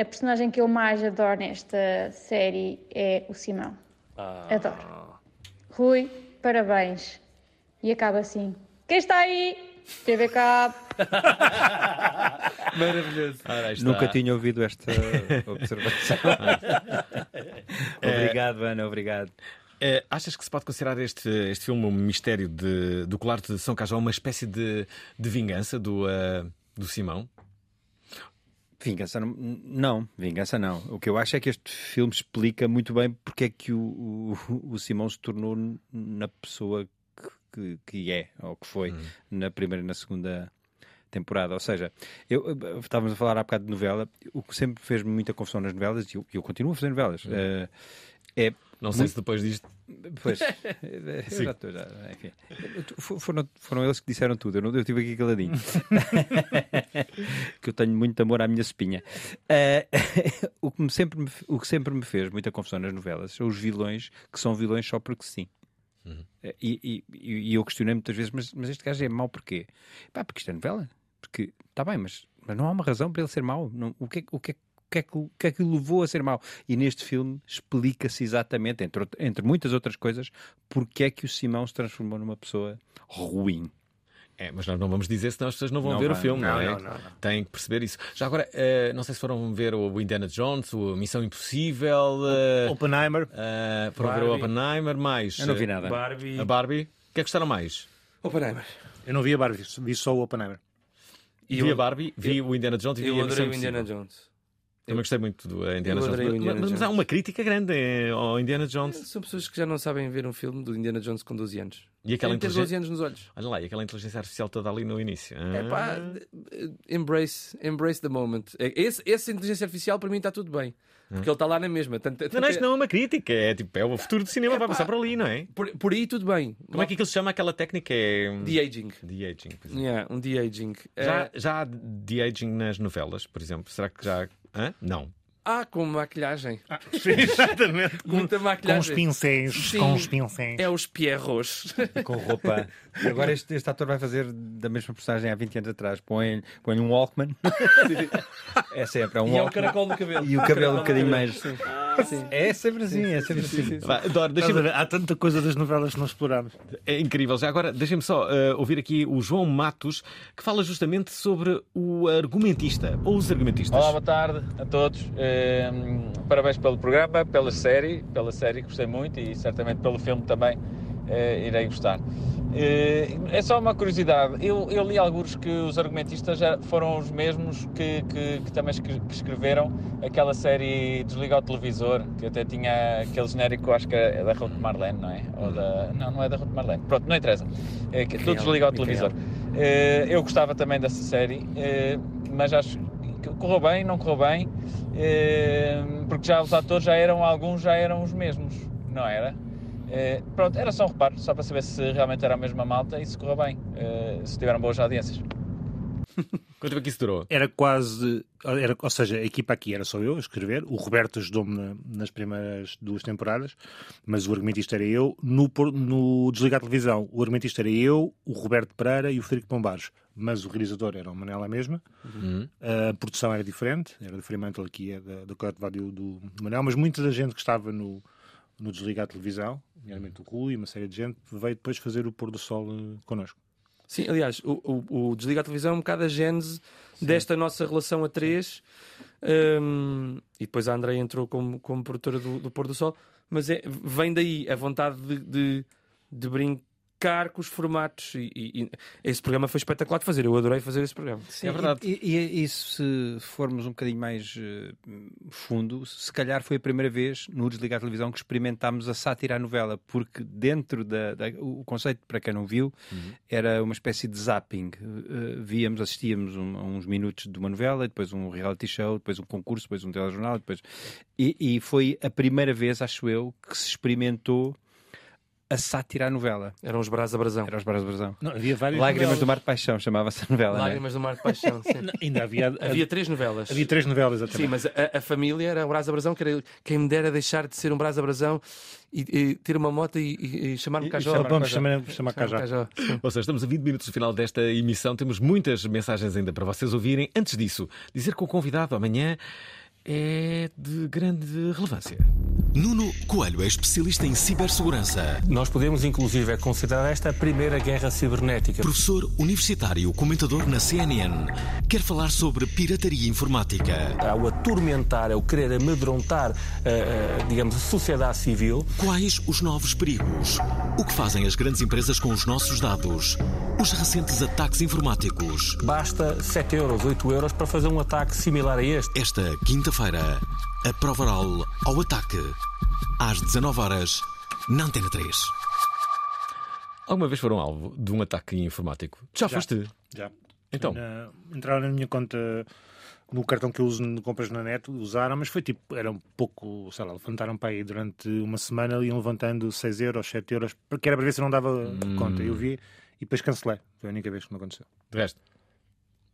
A personagem que eu mais adoro nesta série é o Simão. Adoro. Rui, parabéns. E acaba assim. Quem está aí? TV Cabo. Maravilhoso. Nunca tinha ouvido esta observação. obrigado, Ana, obrigado. Eh, achas que se pode considerar este, este filme um mistério de, do colar de São Cajó uma espécie de, de vingança do, eh, do Simão? Vingança não, não, vingança não. O que eu acho é que este filme explica muito bem porque é que o, o, o Simão se tornou na pessoa que, que, é, ou que foi, na primeira e na segunda temporada. Ou seja, eu, eh, estávamos a falar há bocado de novela, o que sempre fez muita confusão nas novelas, e eu, eu continuo a fazer novelas, eh, é. Não sei se depois disto. Pois, eu já estou, já, enfim. Foram, foram eles que disseram tudo, eu, não, eu estive aqui caladinho. que eu tenho muito amor à minha espinha. Eh, o, que me sempre, me- o que sempre me fez muita confusão nas novelas são os vilões que são vilões só porque sim. Eh, E, e- e eu questionei muitas vezes, mas, mas este gajo é mau porquê? Pá, porque isto é novela. Porque está bem, mas, mas não há uma razão para ele ser mau. Não, o, que é, que- o, que é, o, que é que, o que é que o levou a ser mau? E neste filme explica-se exatamente, entre, entre muitas outras coisas, porque é que o Simão se transformou numa pessoa ruim. É, mas nós não vamos dizer senão as pessoas não vão Não ver o vai. filme, não, Não, é? não, não, não. Têm que perceber isso. Já agora, eh, não sei se foram ver o Indiana Jones, o Missão Impossível, eh, Oppenheimer. eh, foram ver o Barbie. Oppenheimer, mais. Eu não vi nada. Barbie. A Barbie. O que é que gostaram mais? Oppenheimer. Eu não vi a Barbie, vi só o Oppenheimer. vi a Barbie, vi o Indiana Jones e vi eu a Missão adorei o Indiana Impossível. Jones. Também gostei muito do eh, Indiana Eu Jones. Mas- Indiana mas, mas há uma crítica grande eh, ao Indiana Jones. São pessoas que já não sabem ver um filme do Indiana Jones com 12 anos. E aquela inteligência- 12 anos nos olhos. Olha lá, e aquela inteligência artificial toda ali no início. É pá, Ah. embrace, embrace the moment. É, Esse, essa inteligência artificial para mim está tudo bem. Porque ele está lá na mesma. Tanto, Não, não, isto não é uma crítica, é tipo, é o futuro do cinema, vai pá. passar por ali, não é? Por, por aí tudo bem. Como é que aquilo se chama aquela técnica? É... De-aging. De-aging. é. Yeah, um de-aging. Já, Eh, já há de-aging nas novelas, por exemplo? Será que já. Hã? Não. Ah, com maquilhagem. sim, exatamente. Muita maquilhagem. Com os pincéis, Sim. com os pincéis. É os pierros. Com roupa. E agora este, este ator vai fazer da mesma personagem há 20 anos atrás. Põe, põe um Walkman. é sempre, é um E é o Walkman. caracol do cabelo. E o cabelo um bocadinho do mais. cabelo. Sim. É sempre assim, é sempre assim. Vá, Dor, Estás deixa-me- a ver? Há tanta coisa das novelas que não explorámos. É incrível. Já agora, deixem-me só eh, ouvir aqui o João Matos, que fala justamente sobre o argumentista, ou os argumentistas. Olá, boa tarde a todos. Eh, parabéns pelo programa, pela série, pela série gostei muito e certamente pelo filme também eh, irei gostar. Eh, é só uma curiosidade, eu, eu li alguns que os argumentistas já foram os mesmos que, que- que também que escreveram aquela série Desliga o Televisor, que até tinha aquele genérico, acho que é da Ruth Marlene, não é? Ou da... Não, não é da Ruth Marlene. Pronto, não interessa. É, que tudo Micael, desliga o Micael. televisor. Eh, eu gostava também dessa série, mas acho que correu bem, não correu bem, eh, porque já os atores já eram, alguns já eram os mesmos, não era? Eh, pronto, era só um reparo, só para saber se realmente era a mesma malta e se correu bem, eh, se tiveram boas audiências. Quanto tempo é que isso durou? Era quase. Era, ou seja, a equipa aqui era só eu a escrever. O Roberto ajudou-me na- nas primeiras duas temporadas, mas o argumentista era eu. No, no Desligar a Televisão, o argumentista era eu, o Roberto Pereira e o Frederico Pombares. Mas o realizador era o Manela mesma. Uhum. A produção era diferente, era do Fremantle aqui, é da, da do, do Manel, mas muita da gente que estava no, no Desligar a Televisão, nomeadamente o Rui e uma série de gente, veio depois fazer o pôr do sol eh, connosco. Sim, aliás, o, o, o Desliga a Televisão é um bocado a gênese desta nossa relação a três. Hum, e depois a André entrou como, como produtora do, do Pôr do Sol. Mas é, vem daí a vontade de, de, de brincar com os formatos. E, e- e esse programa foi espetacular de fazer. Eu adorei fazer esse programa. Sim, E, e- e se formos um bocadinho mais eh, fundo, se calhar foi a primeira vez no Desligar a Televisão que experimentámos a sátira à novela, porque dentro da, da- o conceito, para quem não viu, era uma espécie de zapping. Eh, víamos, assistíamos um- a uns minutos de uma novela, depois um reality show, depois um concurso, depois um telejornal, depois... E, e foi a primeira vez, acho eu, que se experimentou a sátira à novela. Eram os Brás a Brasão. Eram os Brás a Brasão. Não, havia várias Lágrimas novelas. do Mar de Paixão, chamava-se a novela. é? Lágrimas do Mar de Paixão. sim. Não, ainda havia- havia três novelas. Havia três novelas, exatamente. Sim, mas a, a família era o Brás a Brasão, que era quem me dera deixar de ser um Brás a Brasão e, e ter uma moto e, e- e chamar-me Cajó. chamar- Vamos chamar- chamar Cajó. sim. Ou seja, estamos a 20 minutos do final desta emissão, temos muitas mensagens ainda para vocês ouvirem. Antes disso, dizer que o convidado amanhã é de grande relevância. Nuno Coelho é especialista em cibersegurança. Nós podemos, inclusive, considerar esta a primeira guerra cibernética. Professor universitário, comentador na CNN, quer falar sobre pirataria informática. Ao atormentar, ao querer amedrontar, eh, eh, digamos, a sociedade civil. Quais os novos perigos? O que fazem as grandes empresas com os nossos dados? Os recentes ataques informáticos. Basta 7 euros, 8 euros para fazer um ataque similar a este. Esta quinta-feira, a prova oral ao ataque. Às 19 horas, na Antena 3. Alguma vez foram alvo de um ataque informático? Já, Já. foste? Já. Então? Na- entraram na minha conta no cartão que eu uso de compras na net, usaram, mas foi tipo, era um pouco, sei lá, levantaram para aí durante uma semana, iam levantando 6 euros, 7 euros, porque era para ver se eu não dava Hum. conta. Eu vi e depois cancelei. Foi a única vez que me aconteceu. De resto,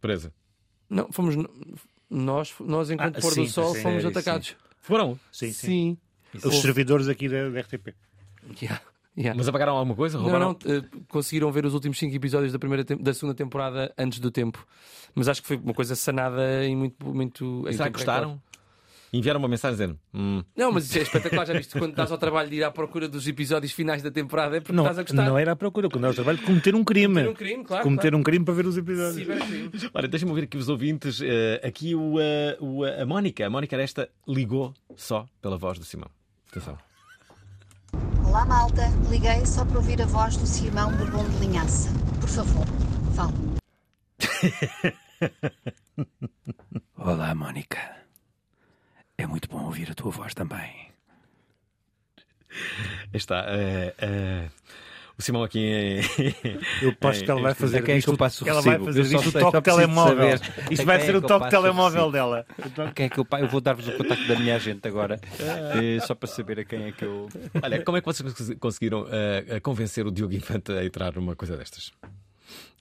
presa. Não, fomos nós, nós enquanto Ah, pôr do sim, sol, sim, fomos sim. atacados. Foram? Sim, sim. Sim. Os servidores aqui da, da RTP. Yeah, yeah. Mas apagaram alguma coisa? Não, Roubaram? não, eh, conseguiram ver os últimos 5 episódios da, primeira da segunda temporada antes do tempo. Mas acho que foi uma coisa sanada em muito. muito em Será que gostaram? recorde. Enviaram uma mensagem dizendo: hum, Não, mas isso é espetacular. Já viste quando estás ao trabalho de ir à procura dos episódios finais da temporada é porque Não, estás a gostar. não era à procura, quando era o trabalho de cometer um crime. Cometer um crime, claro, Cometer claro. um crime para ver os episódios. Cibercrime. Olha, deixa-me ouvir aqui os ouvintes. Eh, aqui o, eh, o, a Mónica, a Mónica Aresta ligou só pela voz do Simão. Olá, malta. Liguei só para ouvir a voz do Simão Bourbon de Linhaça. Por favor, fale. Olá, Mónica. É muito bom ouvir a tua voz também. Está. eh, eh, o Simão aqui em. Eu aposto que ela vai fazer quem é que isto- eu passo o ela vai fazer Eu só isto o toque telemóvel. saber Isto vai ser é o toque telemóvel dela. Quem é que eu, vou dar-vos o contacto da minha agente agora, eh, só para saber a quem é que eu. Olha, como é que vocês cons- conseguiram eh, convencer o Diogo Infante a entrar numa coisa destas?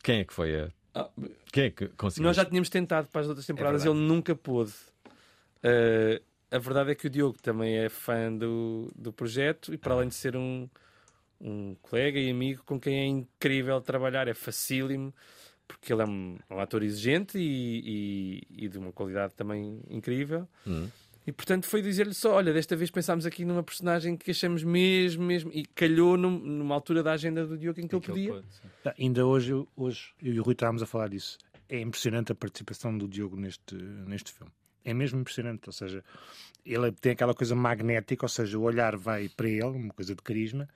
Quem é que foi a. Ah, Quem é que conseguiu? Nós já tínhamos tentado para as outras temporadas, verdade. ele nunca pôde. Uh, a verdade é que o Diogo também é fã do, do projeto e, para além de ser um, um colega e amigo com quem é incrível trabalhar, é facílimo, porque ele é um, um ator exigente e, e- e de uma qualidade também incrível. Hum. E portanto foi dizer-lhe só: olha, desta vez pensámos aqui numa personagem que achamos mesmo, mesmo, e calhou num- numa altura da agenda do Diogo em que ele podia. Ah, Ainda hoje, eu- hoje, eu e o Rui estávamos a falar disso. É impressionante a participação do Diogo neste, neste filme. É mesmo impressionante. Ou seja, ele tem aquela coisa magnética, ou seja, o olhar vai para ele, uma coisa de carisma,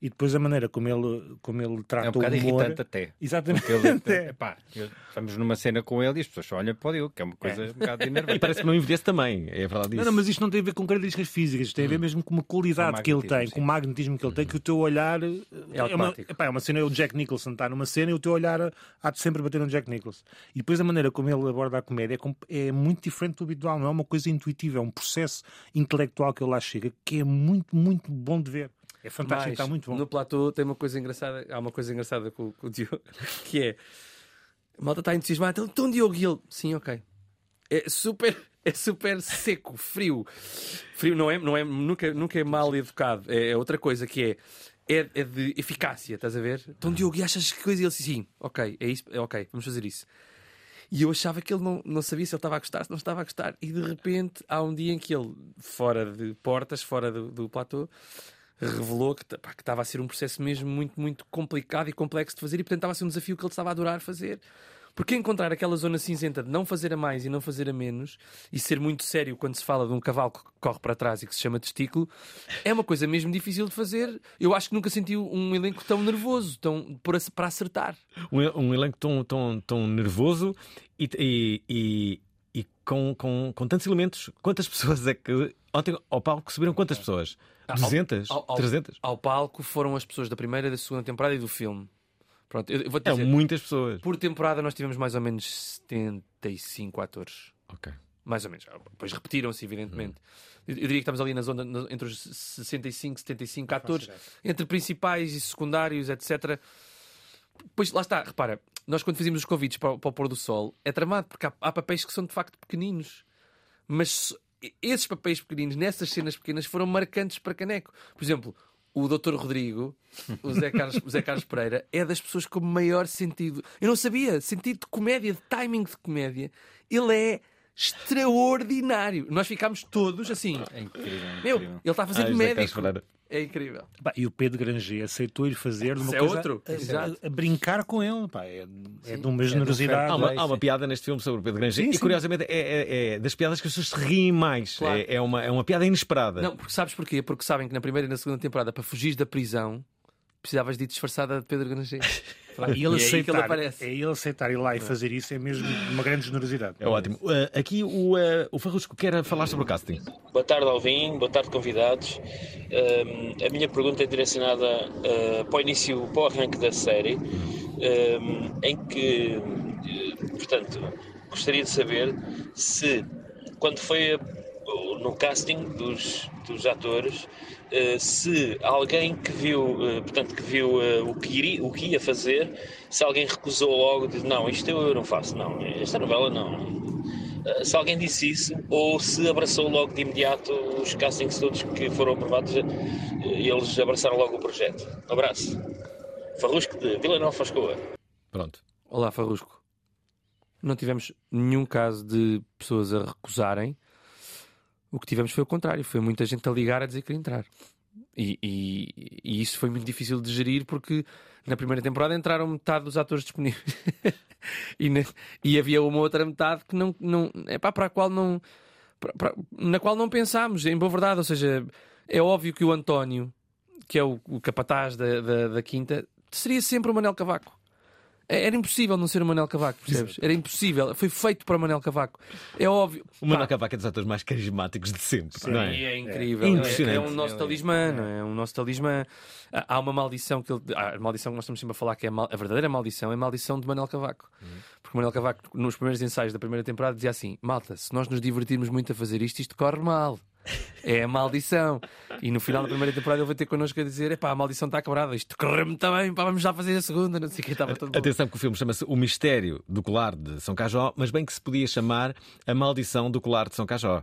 e depois a maneira como ele, como ele trata É um bocado o humor. irritante até. Exatamente. Ele, epá, eu- estamos numa cena com ele e as pessoas só olham para o Diogo, que é uma coisa um bocado enervante. E parece que não envelhece também, é verdade Não, isso. não, mas isto não tem a ver com características físicas, isto tem a ver mesmo com uma qualidade Com que ele tem, magnetismo, com o magnetismo que ele tem, que o teu olhar eh, é uma, automático. epá, é uma cena, o Jack Nicholson está numa cena e o teu olhar há de sempre bater no Jack Nicholson. E depois a maneira como ele aborda a comédia é, é muito diferente do habitual, não é uma coisa intuitiva, é um processo intelectual que ele lá chega que é muito, muito bom de ver. É fantástico, Mas, está muito bom. No platô tem uma coisa engraçada, há uma coisa engraçada com, com o Diogo, que é a malta está entusiasmada, então, então Diogo, e ele, sim, ok. É super, é super seco, frio. Frio não é, não é nunca, nunca é mal educado, é, é outra coisa que é. É, é de eficácia, estás a ver? Então, Diogo, e achas que coisa? E ele disse, sim, ok, é isso, é ok, vamos fazer isso. E eu achava que ele não, não sabia se ele estava a gostar, se não estava a gostar. E de repente há um dia em que ele, fora de portas, fora do, do platô, revelou que, estava a ser um processo mesmo muito, muito complicado e complexo de fazer e portanto estava a ser um desafio que ele estava a adorar fazer. Porque encontrar aquela zona cinzenta de não fazer a mais e não fazer a menos e ser muito sério quando se fala de um cavalo que corre para trás e que se chama testículo é uma coisa mesmo difícil de fazer. Eu acho que nunca senti um elenco tão nervoso, tão para acertar. Um, um elenco tão, tão, tão nervoso e, e, e, e com, com, com tantos elementos. Quantas pessoas é que. Ontem ao palco subiram quantas pessoas? 200? Ao- ao- 300? Ao palco foram as pessoas da primeira, da segunda temporada e do filme. Pronto, eu, eu vou É dizer, muitas pessoas. Por temporada nós tivemos mais ou menos 75 atores. Ok. Mais ou menos. Depois repetiram-se, evidentemente. Eu, eu diria que estamos ali na zona na- entre os 65 e 75 atores, entre principais e secundários, etc. Pois lá está, repara, nós quando fazíamos os convites para, o- para o pôr do sol, é tramado, porque há, há papéis que são de facto pequeninos. Mas se- esses papéis pequeninos, nessas cenas pequenas, foram marcantes para Caneco. Por exemplo, o Dr. Rodrigo, o Zé Carlos, o Zé Carlos Pereira, é das pessoas com maior sentido. Eu não sabia, sentido de comédia, de timing de comédia. Ele é extraordinário. Nós ficámos todos assim. É incrível. Meu, ele está a fazer Ah, de médico. É incrível. Pá, e o Pedro Granger aceitou ir fazer de uma é coisa outro. a- Exato. a, a brincar com ele. Pá, é, é de uma É generosidade. Há uma, há uma piada neste filme sobre o Pedro Granger Sim, e curiosamente é, é- é das piadas que as pessoas se riem mais. Claro. É, é uma, é uma piada inesperada. Não, porque sabes porquê? Porque sabem que na primeira e na segunda temporada, para fugir da prisão, precisavas de ir disfarçada de Pedro Granger. E ele é aí que aceitar, ele aparece. é ele aceitar ir lá e fazer isso é mesmo uma grande generosidade. É ótimo. Uh, aqui o, uh, o Farrusco quer falar sobre o casting. Boa tarde, Alvin. Boa tarde, convidados. Um, a minha pergunta é direcionada uh, para o início, para o arranque da série, um, em que uh, portanto, gostaria de saber se, quando foi a- no casting dos, dos atores, eh, se alguém que viu, eh, portanto, que viu eh, o, que iria, o que ia fazer, se alguém recusou logo, disse, não, isto eu não faço, não, esta novela não. Se alguém disse isso, ou se abraçou logo de imediato os castings todos que foram aprovados, eles abraçaram logo o projeto. Um abraço. Farrusco de Vila Nova Fascoa. Pronto. Olá, Farrusco. Não tivemos nenhum caso de pessoas a recusarem. O que tivemos foi o contrário. Foi muita gente a ligar a dizer que queria entrar. E, e- e isso foi muito difícil de gerir porque na primeira temporada entraram metade dos atores disponíveis. e, na- e havia uma outra metade que não, não é para a qual não para- para- na qual não pensámos, em boa verdade. Ou seja, é óbvio que o António, que é o, o capataz da, da, da quinta, seria sempre o Manel Cavaco. É- Era impossível não ser o Manel Cavaco, percebes? Era impossível. Foi feito para o Manel Cavaco. É óbvio. O Manuel Cavaco é dos atores mais carismáticos de sempre, Sim, não é? é incrível. É É, impressionante. é um nosso talismã, não é? É um nosso talismã. Há uma maldição que ele. há A maldição que nós estamos sempre a falar que é a, mal- a verdadeira maldição é a maldição de Manuel Cavaco. Porque o Manuel Cavaco, nos primeiros ensaios da primeira temporada, dizia assim: Malta, se nós nos divertirmos muito a fazer isto, isto corre mal. É a maldição. E no final da primeira temporada ele vai ter connosco a dizer: Epá, a maldição está quebrada, isto correu-me também, pá, vamos já fazer a segunda. Não sei o que, estava todo bom. Atenção que o filme chama-se O Mistério do Colar de São Cajó, mas bem que se podia chamar A Maldição do Colar de São Cajó.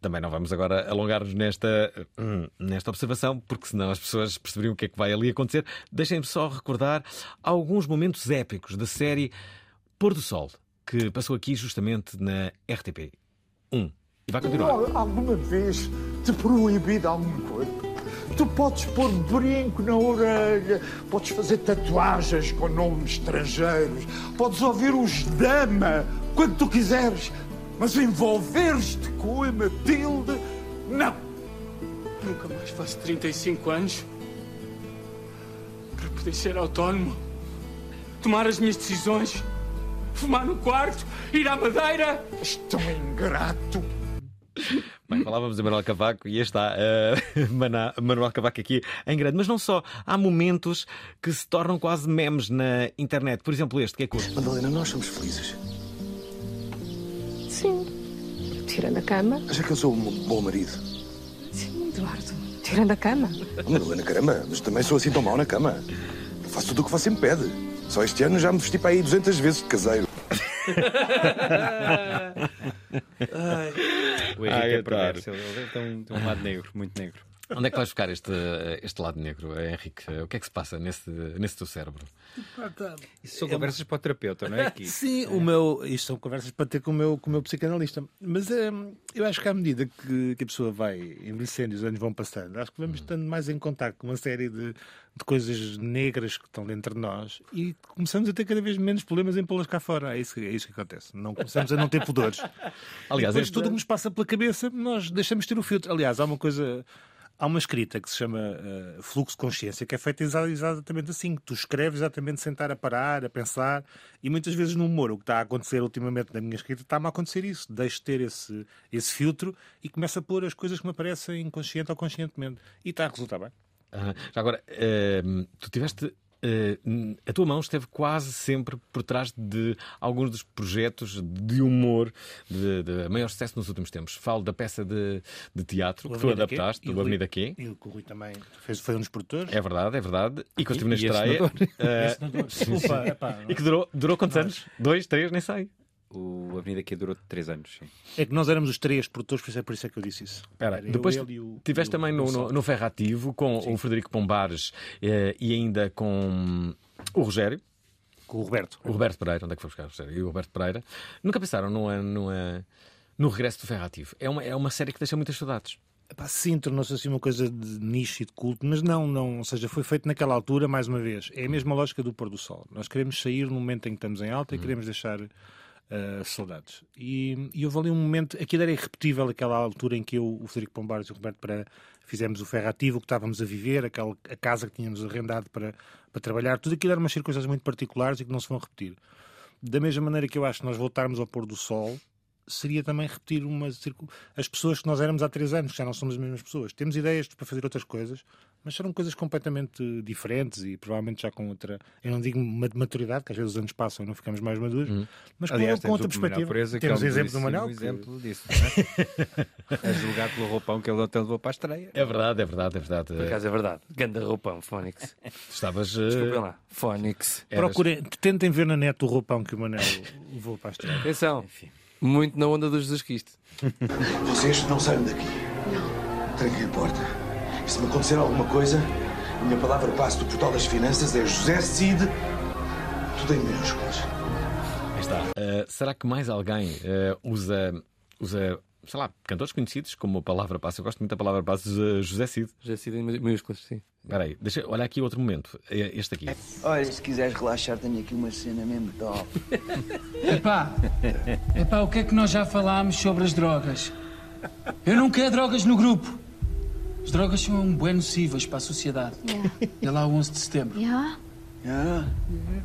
Também não vamos agora alongar-nos nesta, hum, nesta observação, porque senão as pessoas perceberiam o que é que vai ali acontecer. Deixem-me só recordar alguns momentos épicos da série Pôr do Sol, que passou aqui justamente na RTP 1. E vai continuar. Alguma vez te proibido alguma coisa? Tu podes pôr brinco na orelha, podes fazer tatuagens com nomes estrangeiros, podes ouvir os dama quando tu quiseres, mas envolveres-te com a Matilde, não! Nunca mais faço 35 anos para poder ser autónomo, tomar as minhas decisões, fumar no quarto, ir à madeira. És tão ingrato. Bem, falávamos de Manuel Cavaco e está uh, Mana- Manuel Cavaco aqui em grande. Mas não só, há momentos que se tornam quase memes na internet. Por exemplo, este, que é curto. Madalena, nós somos felizes. Sim. Tirando a cama. Acha que eu sou um bom marido? Sim, Eduardo. Tirando a cama. Oh, Madalena, caramba, mas também sou assim tão mau na cama. Eu faço tudo o que você me pede. Só este ano já me vesti para aí 200 vezes de caseiro. O Henrique Ai, é perverso. Ele tem um, tem um lado negro, muito negro. Onde é que vais buscar este, este lado negro, Henrique? O que é que se passa nesse, nesse teu cérebro? Isso são conversas para o terapeuta, não é? Aqui. Sim, o meu, isto são conversas para ter com o meu, com o meu psicanalista. Mas hum, eu acho que à medida que, que a pessoa vai envelhecendo e os anos vão passando, acho que vamos estando mais em contato com uma série de, de coisas negras que estão dentro de nós e começamos a ter cada vez menos problemas em pô-las cá fora. É isso, que- é isso que acontece. Não começamos a não ter pudores. Aliás, Depois este- tudo o que nos passa pela cabeça, nós deixamos ter o filtro. Aliás, há uma coisa. Há uma escrita que se chama eh, fluxo de consciência, que é feita exa- exatamente assim. Tu escreves exatamente sem estar a parar, a pensar, e muitas vezes no humor, o que está a acontecer ultimamente na minha escrita, está-me a acontecer isso. Deixo de ter esse, esse filtro e começo a pôr as coisas que me aparecem inconsciente ou conscientemente. E está a resultar bem. Já agora, eh, tu tiveste. Eh, a tua mão esteve quase sempre por trás de alguns dos projetos de humor de, de maior sucesso nos últimos tempos. Falo da peça de, de teatro O que tu adaptaste, do Avenida Q. E o que o Rui também fez, foi um dos produtores. É verdade, é verdade. E que eu estive na estreia. eh, Desculpa, epá, e que durou, durou quantos anos? Dois, três, nem sei. O Avenida Q durou 3 anos, sim. É que nós éramos os três produtores, por isso é, por isso é que eu disse isso. Espera, Era eu, depois e o- tiveste o também no, no, no Ferrativo com o Frederico Pombares eh, e ainda com o Rogério. Com o Roberto. O Roberto Pereira, onde é que foi buscar o Rogério? E o Roberto Pereira. Nunca pensaram numa, numa, no regresso do Ferrativo? É uma, é uma série que deixa muitas saudades. Epá, sim, tornou-se assim uma coisa de nicho e de culto, mas não, não, ou seja, foi feito naquela altura, mais uma vez. É a mesma lógica do pôr do sol. Nós queremos sair no momento em que estamos em alta e queremos deixar eh, saudades. E, e houve ali um momento, aquilo era irrepetível, aquela altura em que eu, o Federico Pombares e o Roberto Pereira fizemos o ferrativo que estávamos a viver, aquela, a casa que tínhamos arrendado para, para trabalhar, tudo aquilo eram umas circunstâncias muito particulares e que não se vão repetir. Da mesma maneira que eu acho que nós voltarmos ao pôr do sol, seria também repetir uma as pessoas que nós éramos há três anos, que já não somos as mesmas pessoas. Temos ideias para fazer outras coisas, mas serão coisas completamente diferentes e provavelmente já com outra. Eu não digo ma- maturidade, que às vezes os anos passam e não ficamos mais maduros, mas com, Aliás, com outra perspectiva. Pureza, que temos é o um exemplo do belíssimo Manuel. que- exemplo disso, não é? a julgar pelo roupão que ele ontem levou para a estreia. É verdade, é verdade, é verdade. Por acaso é verdade. Ganda roupão, Fónix. Estavas. eh, Desculpem lá. Fónix. Procurem, tentem ver na net o roupão que o Manel levou para a estreia. Atenção. Muito na onda dos Jesus Cristo. Vocês não saem daqui. Não. Tranquem a porta. E se me acontecer alguma coisa, a minha palavra passe do portal das finanças é José Cid, tudo em minúsculas. Aí está. Uh, será que mais alguém uh, usa, usa, sei lá, cantores conhecidos como a palavra passe? Eu gosto muito da palavra passe uh, José Cid. José Cid em minúsculas, sim. Espera aí, deixa, olha aqui outro momento. É Este aqui. Olha, se quiseres relaxar, tenho aqui uma cena mesmo top. Epá, epá, o que é que nós já falámos sobre as drogas? Eu não quero drogas no grupo. As drogas são bem nocivas para a sociedade. É lá o 11 de setembro. Já? Já?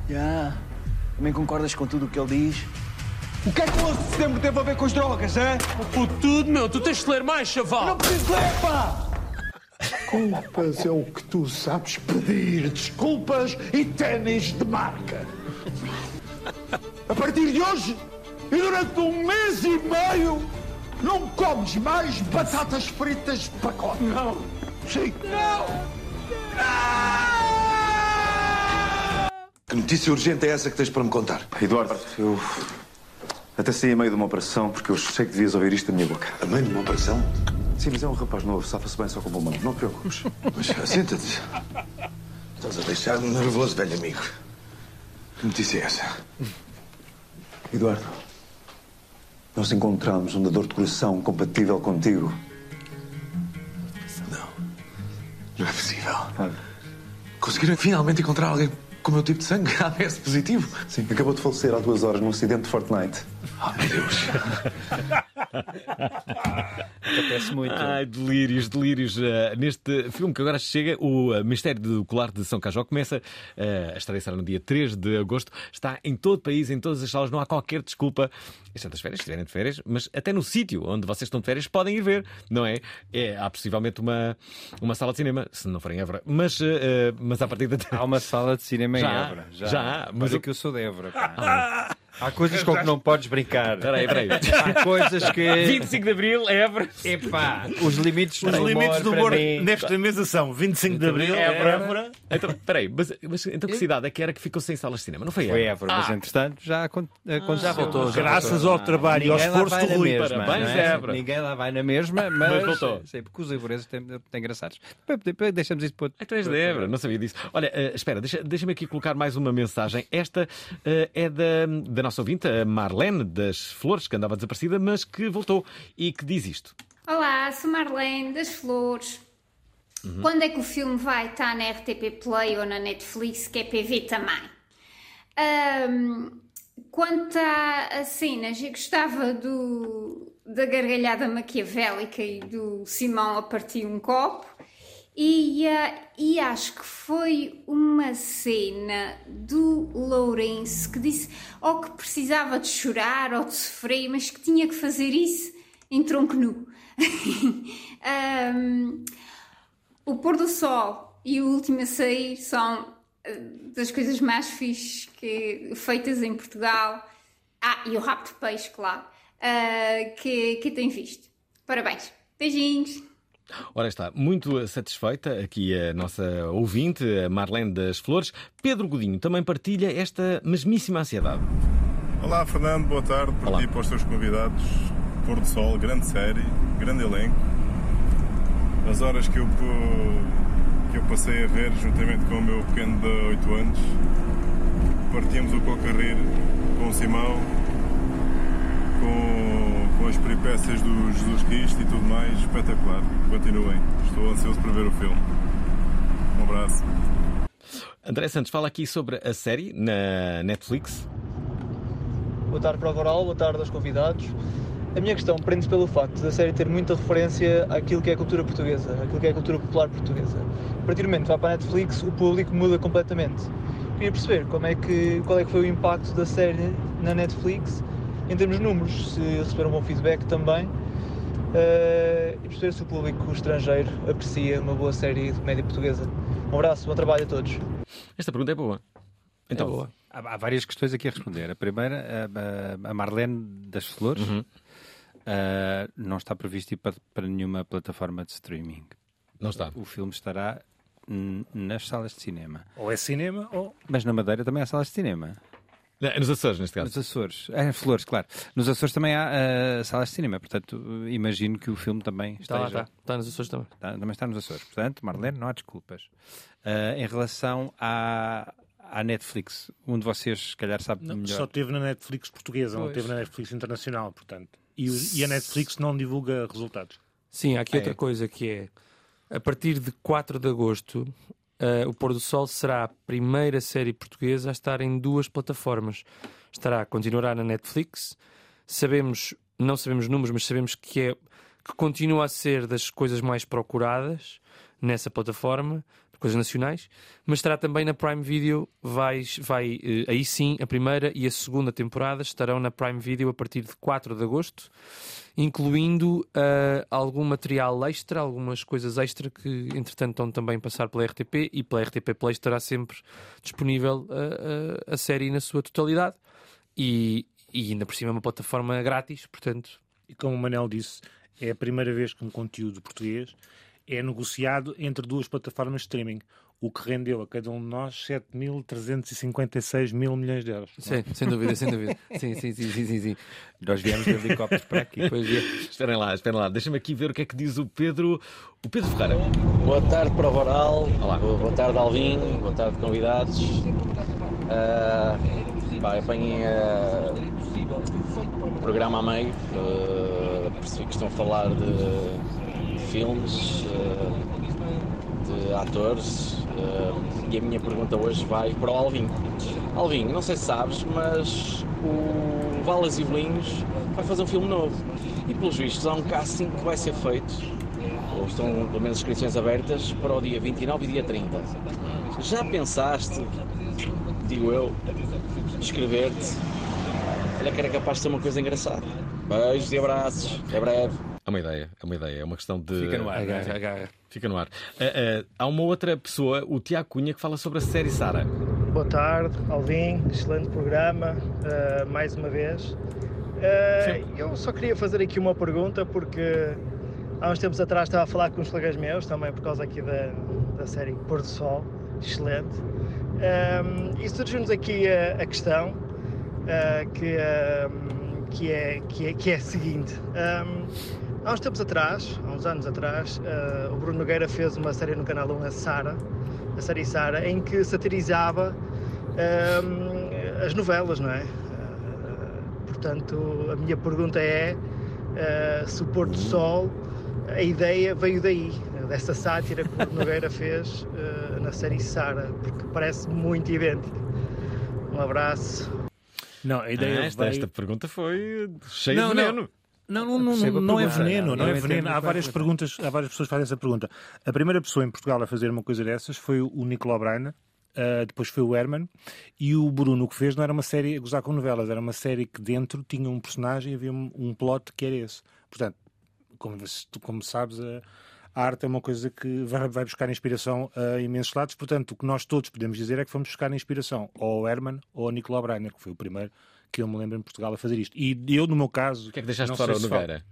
Já. Também concordas com tudo o que ele diz? O que é que o 11 de setembro teve a ver com as drogas, é? Por tudo, meu. Tu tens de ler mais, chaval. Não preciso ler, pá! Desculpas é o que tu sabes pedir. Desculpas e ténis de marca. A partir de hoje e durante um mês e meio não comes mais batatas fritas de pacote. Não. Sim. Não. Que notícia urgente é essa que tens para me contar? Eduardo, eu até saí a meio de uma operação porque eu sei que devias ouvir isto da minha boca. A meio de uma operação? Sim, mas é um rapaz novo, safa-se bem só com bom mano. Não te preocupes. Mas senta-te. Estás a deixar-me nervoso, velho amigo. Que notícia é essa? Eduardo, nós encontramos um dador de coração compatível contigo. Não é possível. Conseguiram finalmente encontrar alguém com o meu tipo de sangue? ABS positivo? Sim, acabou de falecer há duas horas num acidente de Fortnite. Oh, meu Deus. Acontece muito. Ai, delírios, delírios. Uh, neste filme que agora chega, o uh, Mistério do Colar de São Cajó começa uh, a estreia será no dia 3 de agosto. Está em todo o país, em todas as salas, não há qualquer desculpa. Exceto as férias, se estiverem de férias, mas até no sítio onde vocês estão de férias podem ir ver, não é? é há possivelmente uma, uma sala de cinema, se não forem Évora, mas, uh, mas a partir de. Há uma sala de cinema Já em Évora. já há, mas Mas é que eu sou de Évora. pá. Há coisas com que não podes brincar. Peraí, peraí. Há coisas que. 25 de Abril, Évora. Epá, os limites do Os humor, limites do humor mim- nesta mesa são 25 de Abril, Évora. Évora. Então, peraí, mas, mas então que cidade é que era que ficou sem salas de cinema? Não foi Foi Évora? Évora, mas Ah, entretanto já acon- aconteceu. Já voltou, já Graças ao trabalho e ao esforço do Rui. mesma, Parabéns, é? Évora. Ninguém lá vai na mesma, mas, Mas voltou. sei porque os eivoreses têm, têm engraçados. Deixamos isso para outro. Ah, tu és de Évora, não sabia disso. Olha, eh, espera, deixa- deixa-me aqui colocar mais uma mensagem. Esta eh, é da, da nossa ouvinte, a Marlene das Flores, que andava desaparecida, mas que voltou e que diz isto. Olá, sou Marlene das Flores. Quando é que o filme vai estar na RTP Play ou na Netflix, que é PV também? Ahm, quanto a, a cenas, eu gostava do, da gargalhada maquiavélica e do Simão a partir um copo. E, e acho que foi uma cena do Lourenço que disse ou que precisava de chorar ou de sofrer, mas que tinha que fazer isso em tronco nu. Ahm, o pôr do sol e o último a sair são eh, das coisas mais fixes que, feitas em Portugal. Ah, e o rabo de peixe, claro, ah, que, que tem visto. Parabéns. Beijinhos. Ora está, muito satisfeita aqui a nossa ouvinte, a Marlene das Flores. Pedro Godinho também partilha esta mesmíssima ansiedade. Olá Fernando, boa tarde para ti e para os teus convidados. Pôr do Sol, grande série, grande elenco. As horas que eu, que eu passei a ver juntamente com o meu pequeno de 8 anos, partíamos o pouco a rir com o Simão, com, com as peripécias do Jesus Cristo e tudo mais, espetacular. Continuem, estou ansioso para ver o filme. Um abraço. André Santos fala aqui sobre a série na Netflix. Boa tarde para o Coral, boa tarde aos convidados. A minha questão prende-se pelo facto da série ter muita referência àquilo que é a cultura portuguesa, àquilo que é a cultura popular portuguesa. A partir do momento que vai para a Netflix, o público muda completamente. Queria perceber como é que, qual é que foi o impacto da série na Netflix em termos de números, se receber um bom feedback também uh, e perceber se o público estrangeiro aprecia uma boa série de comédia portuguesa. Um abraço, bom trabalho a todos. Esta pergunta é boa. Então, É boa. Há, há várias questões aqui a responder. A primeira, a, Marlene das Flores, Uhum. ah, não está previsto ir para, para nenhuma plataforma de streaming. Não está. O filme estará nas salas de cinema. Ou é cinema ou. Mas na Madeira também há salas de cinema. É nos Açores, neste caso. Nos Açores. É, Flores, claro. Nos Açores também há ah, salas de cinema, portanto, imagino que o filme também Está lá, esteja... está. Está nos Açores também. Tá, também está nos Açores. Portanto, Marlene, não há desculpas. Ah, em relação à, à Netflix, um de vocês, se calhar, sabe Não, melhor. só teve na Netflix portuguesa, não Pois. teve na Netflix internacional, portanto. E, o- e a Netflix não divulga resultados. Sim, há aqui Ah, outra é? coisa que é a partir de 4 de agosto, eh, o Pôr do Sol será a primeira série portuguesa a estar em duas plataformas. Estará, continuará na Netflix. Sabemos, não sabemos números, mas sabemos que é que continua a ser das coisas mais procuradas nessa plataforma, coisas nacionais, mas estará também na Prime Video. Vai, vai, eh, aí sim, a primeira e a segunda temporada estarão na Prime Video a partir de 4 de agosto, incluindo ah, algum material extra, algumas coisas extra que, entretanto, estão também a passar pela RTP e pela RTP Play estará sempre disponível ah, ah, a série na sua totalidade. E, e ainda por cima é uma plataforma grátis, portanto. E como o Manel disse, é a primeira vez que um conteúdo português é negociado entre duas plataformas de streaming, o que rendeu a cada um de nós 7.356 mil milhões de euros. Sim, sem dúvida, sem dúvida. Sim, sim, sim, sim, sim, sim. Nós viemos de helicópteros para aqui. Pois é. Esperem lá, esperem lá. Deixa-me aqui ver o que é que diz o Pedro. O Pedro Ferreira. Boa tarde, Prova Oral. Olá. Boa tarde, Alvin. Boa tarde, convidados. Ah, pá, apanhei ah, o programa a meio. ah, percebi que estão a falar de filmes, ah, de atores. ah, e a minha pergunta hoje vai para o Alvin. Alvin, não sei se sabes, mas o Valas e Bolinhos vai fazer um filme novo. E pelos vistos há um casting que vai ser feito ou estão pelo menos inscrições abertas para o dia 29 e dia 30. Já pensaste, digo eu, escrever-te? Olha que era capaz de ser uma coisa engraçada. Beijos e abraços. Até breve. É uma ideia, é uma ideia, é uma questão de. Fica no ar, agarra, agarra. Fica no ar. Ah, ah, há uma outra pessoa, o Tiago Cunha, que fala sobre a série Sara. Boa tarde, Alvin, excelente programa, uh, mais uma vez. Uh, eu só queria fazer aqui uma pergunta, porque há uns tempos atrás estava a falar com uns colegas meus, também por causa aqui da, da série Pôr do Sol, excelente. Um, e surgiu-nos aqui a, a questão uh, que, um, que, é, que, é, que é a seguinte. Um, há uns tempos atrás, há uns anos atrás, uh, o Bruno Nogueira fez uma série no canal 1, a Sara, a série Sara, em que satirizava um, as novelas, não é? Uh, portanto, a minha pergunta é uh, se o Pôr do Sol, a ideia veio daí, dessa sátira que o Bruno Nogueira fez uh, na série Sara, porque parece muito idêntica. Um abraço. Não, a ideia Ah, esta, veio- esta pergunta foi cheia Não, de veneno. Não, não, não, não, a é veneno, não é veneno. Há várias perguntas, há várias pessoas que fazem essa pergunta. A primeira pessoa em Portugal a fazer uma coisa dessas foi o Nicolau Breiner, uh, depois foi o Herman, e o Bruno o que fez não era uma série a gozar com novelas, era uma série que dentro tinha um personagem e havia um, um plot que era esse. Portanto, como, tu- como sabes, a, a arte é uma coisa que vai, vai buscar inspiração a imensos lados, portanto, o que nós todos podemos dizer é que fomos buscar inspiração ou ao Herman ou ao Nicolau Breiner, que foi o primeiro que eu me lembro em Portugal a fazer isto. E eu, no meu caso. O que é que deixaste não fora o Nogueira?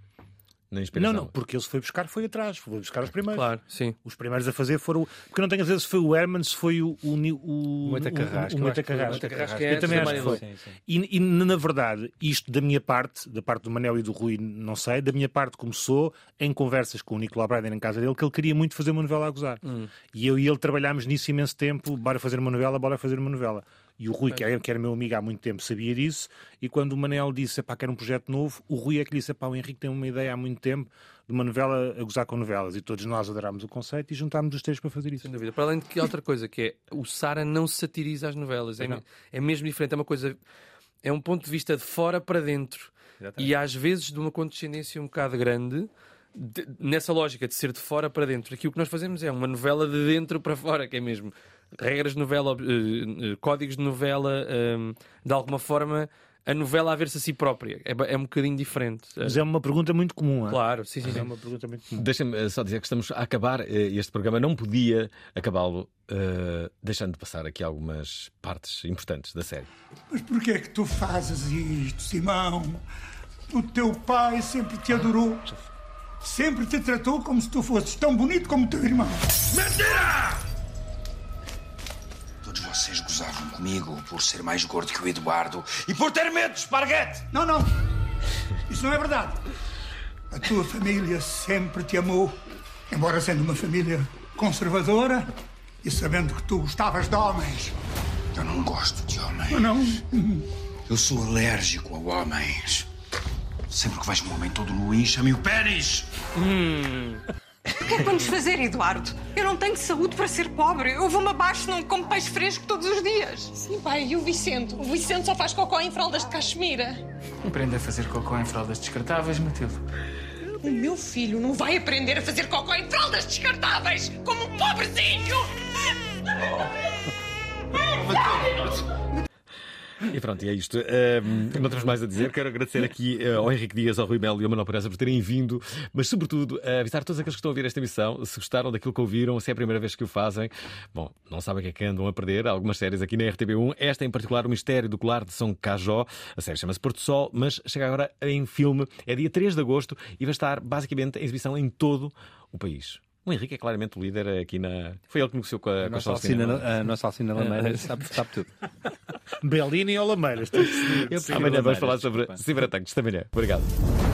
Na inspiração. Não, não, porque ele se foi buscar, foi atrás, foi buscar os primeiros. Claro, sim. Os primeiros a fazer foram. Porque não tenho a dizer se foi o Herman, se foi o. O, o, o, foi o Carrasco. Moita Carrasco, é Eu também acho que foi. Sim, sim. E, e, na verdade, isto da minha parte, da parte do Manel e do Rui, não sei, da minha parte começou em conversas com o Nicolau Braden em casa dele, que ele queria muito fazer uma novela a gozar. Hum. E eu e ele trabalhámos nisso imenso tempo, bora fazer uma novela, bora fazer uma novela. E o Rui, que era, que era meu amigo há muito tempo, sabia disso. E quando o Manel disse que era um projeto novo, o Rui é que disse: epá, o Henrique tem uma ideia há muito tempo de uma novela a gozar com novelas. E todos nós adorámos o conceito e juntámos os três para fazer isso. Sem dúvida. Para além de que outra coisa, que é o Sara não satiriza as novelas. É, é mesmo diferente. É uma coisa. É um ponto de vista de fora para dentro. E às vezes de uma condescendência um bocado grande. de- nessa lógica de ser de fora para dentro, aqui o que nós fazemos é uma novela de dentro para fora, que é mesmo regras de novela, eh, eh, códigos de novela, eh, de alguma forma a novela a ver-se a si própria. É, é um bocadinho diferente. Mas é uma pergunta muito comum. é? Claro, sim, sim, sim. É uma pergunta muito comum. Deixa-me eh, só dizer que estamos a acabar eh, este programa. Não podia acabá-lo eh, deixando de passar aqui algumas partes importantes da série. Mas porquê é que tu fazes isto, Simão? O teu pai sempre te adorou. Sempre te tratou como se tu fosses tão bonito como o teu irmão. Mentira! Todos vocês gozavam comigo por ser mais gordo que o Eduardo e por ter medo de esparguete. Não, não. Isso não é verdade. A tua família sempre te amou. Embora sendo uma família conservadora e sabendo que tu gostavas de homens. Eu não gosto de homens. Não, não. Eu sou alérgico a homens. Sempre que vejo um homem todo nu, incha-me o pênis. O que é que vamos fazer, Eduardo? Eu não tenho saúde para ser pobre. Eu vou-me abaixo, não como peixe fresco todos os dias. Sim, pai, e o Vicente? O Vicente só faz cocó em fraldas de cachemira. Aprenda a fazer cocó em fraldas descartáveis, Matilde. O meu filho não vai aprender a fazer cocó em fraldas descartáveis, como um pobrezinho! E pronto, e é isto. Não temos mais a dizer. Quero agradecer aqui eh, ao Henrique Dias, ao Rui Melo e ao Manuel Pereza por terem vindo, mas sobretudo a avisar todos aqueles que estão a ouvir esta emissão, se gostaram daquilo que ouviram, se é a primeira vez que o fazem. Bom, não sabem o que é que andam a perder. Há algumas séries aqui na RTB1. Esta em particular, O Mistério do Colar de São Cajó. A série chama-se Porto Sol, mas chega agora em filme. É dia 3 de agosto e vai estar basicamente em exibição em todo o país. O Henrique é claramente o líder aqui na. Foi ele que negociou com a, A com nossa. Alcina, a nossa Alcina Lameira sabe, sabe tudo. E se- Eu se- Amanhã vamos Lameiras, falar sobre ciberataques. Até amanhã. Obrigado.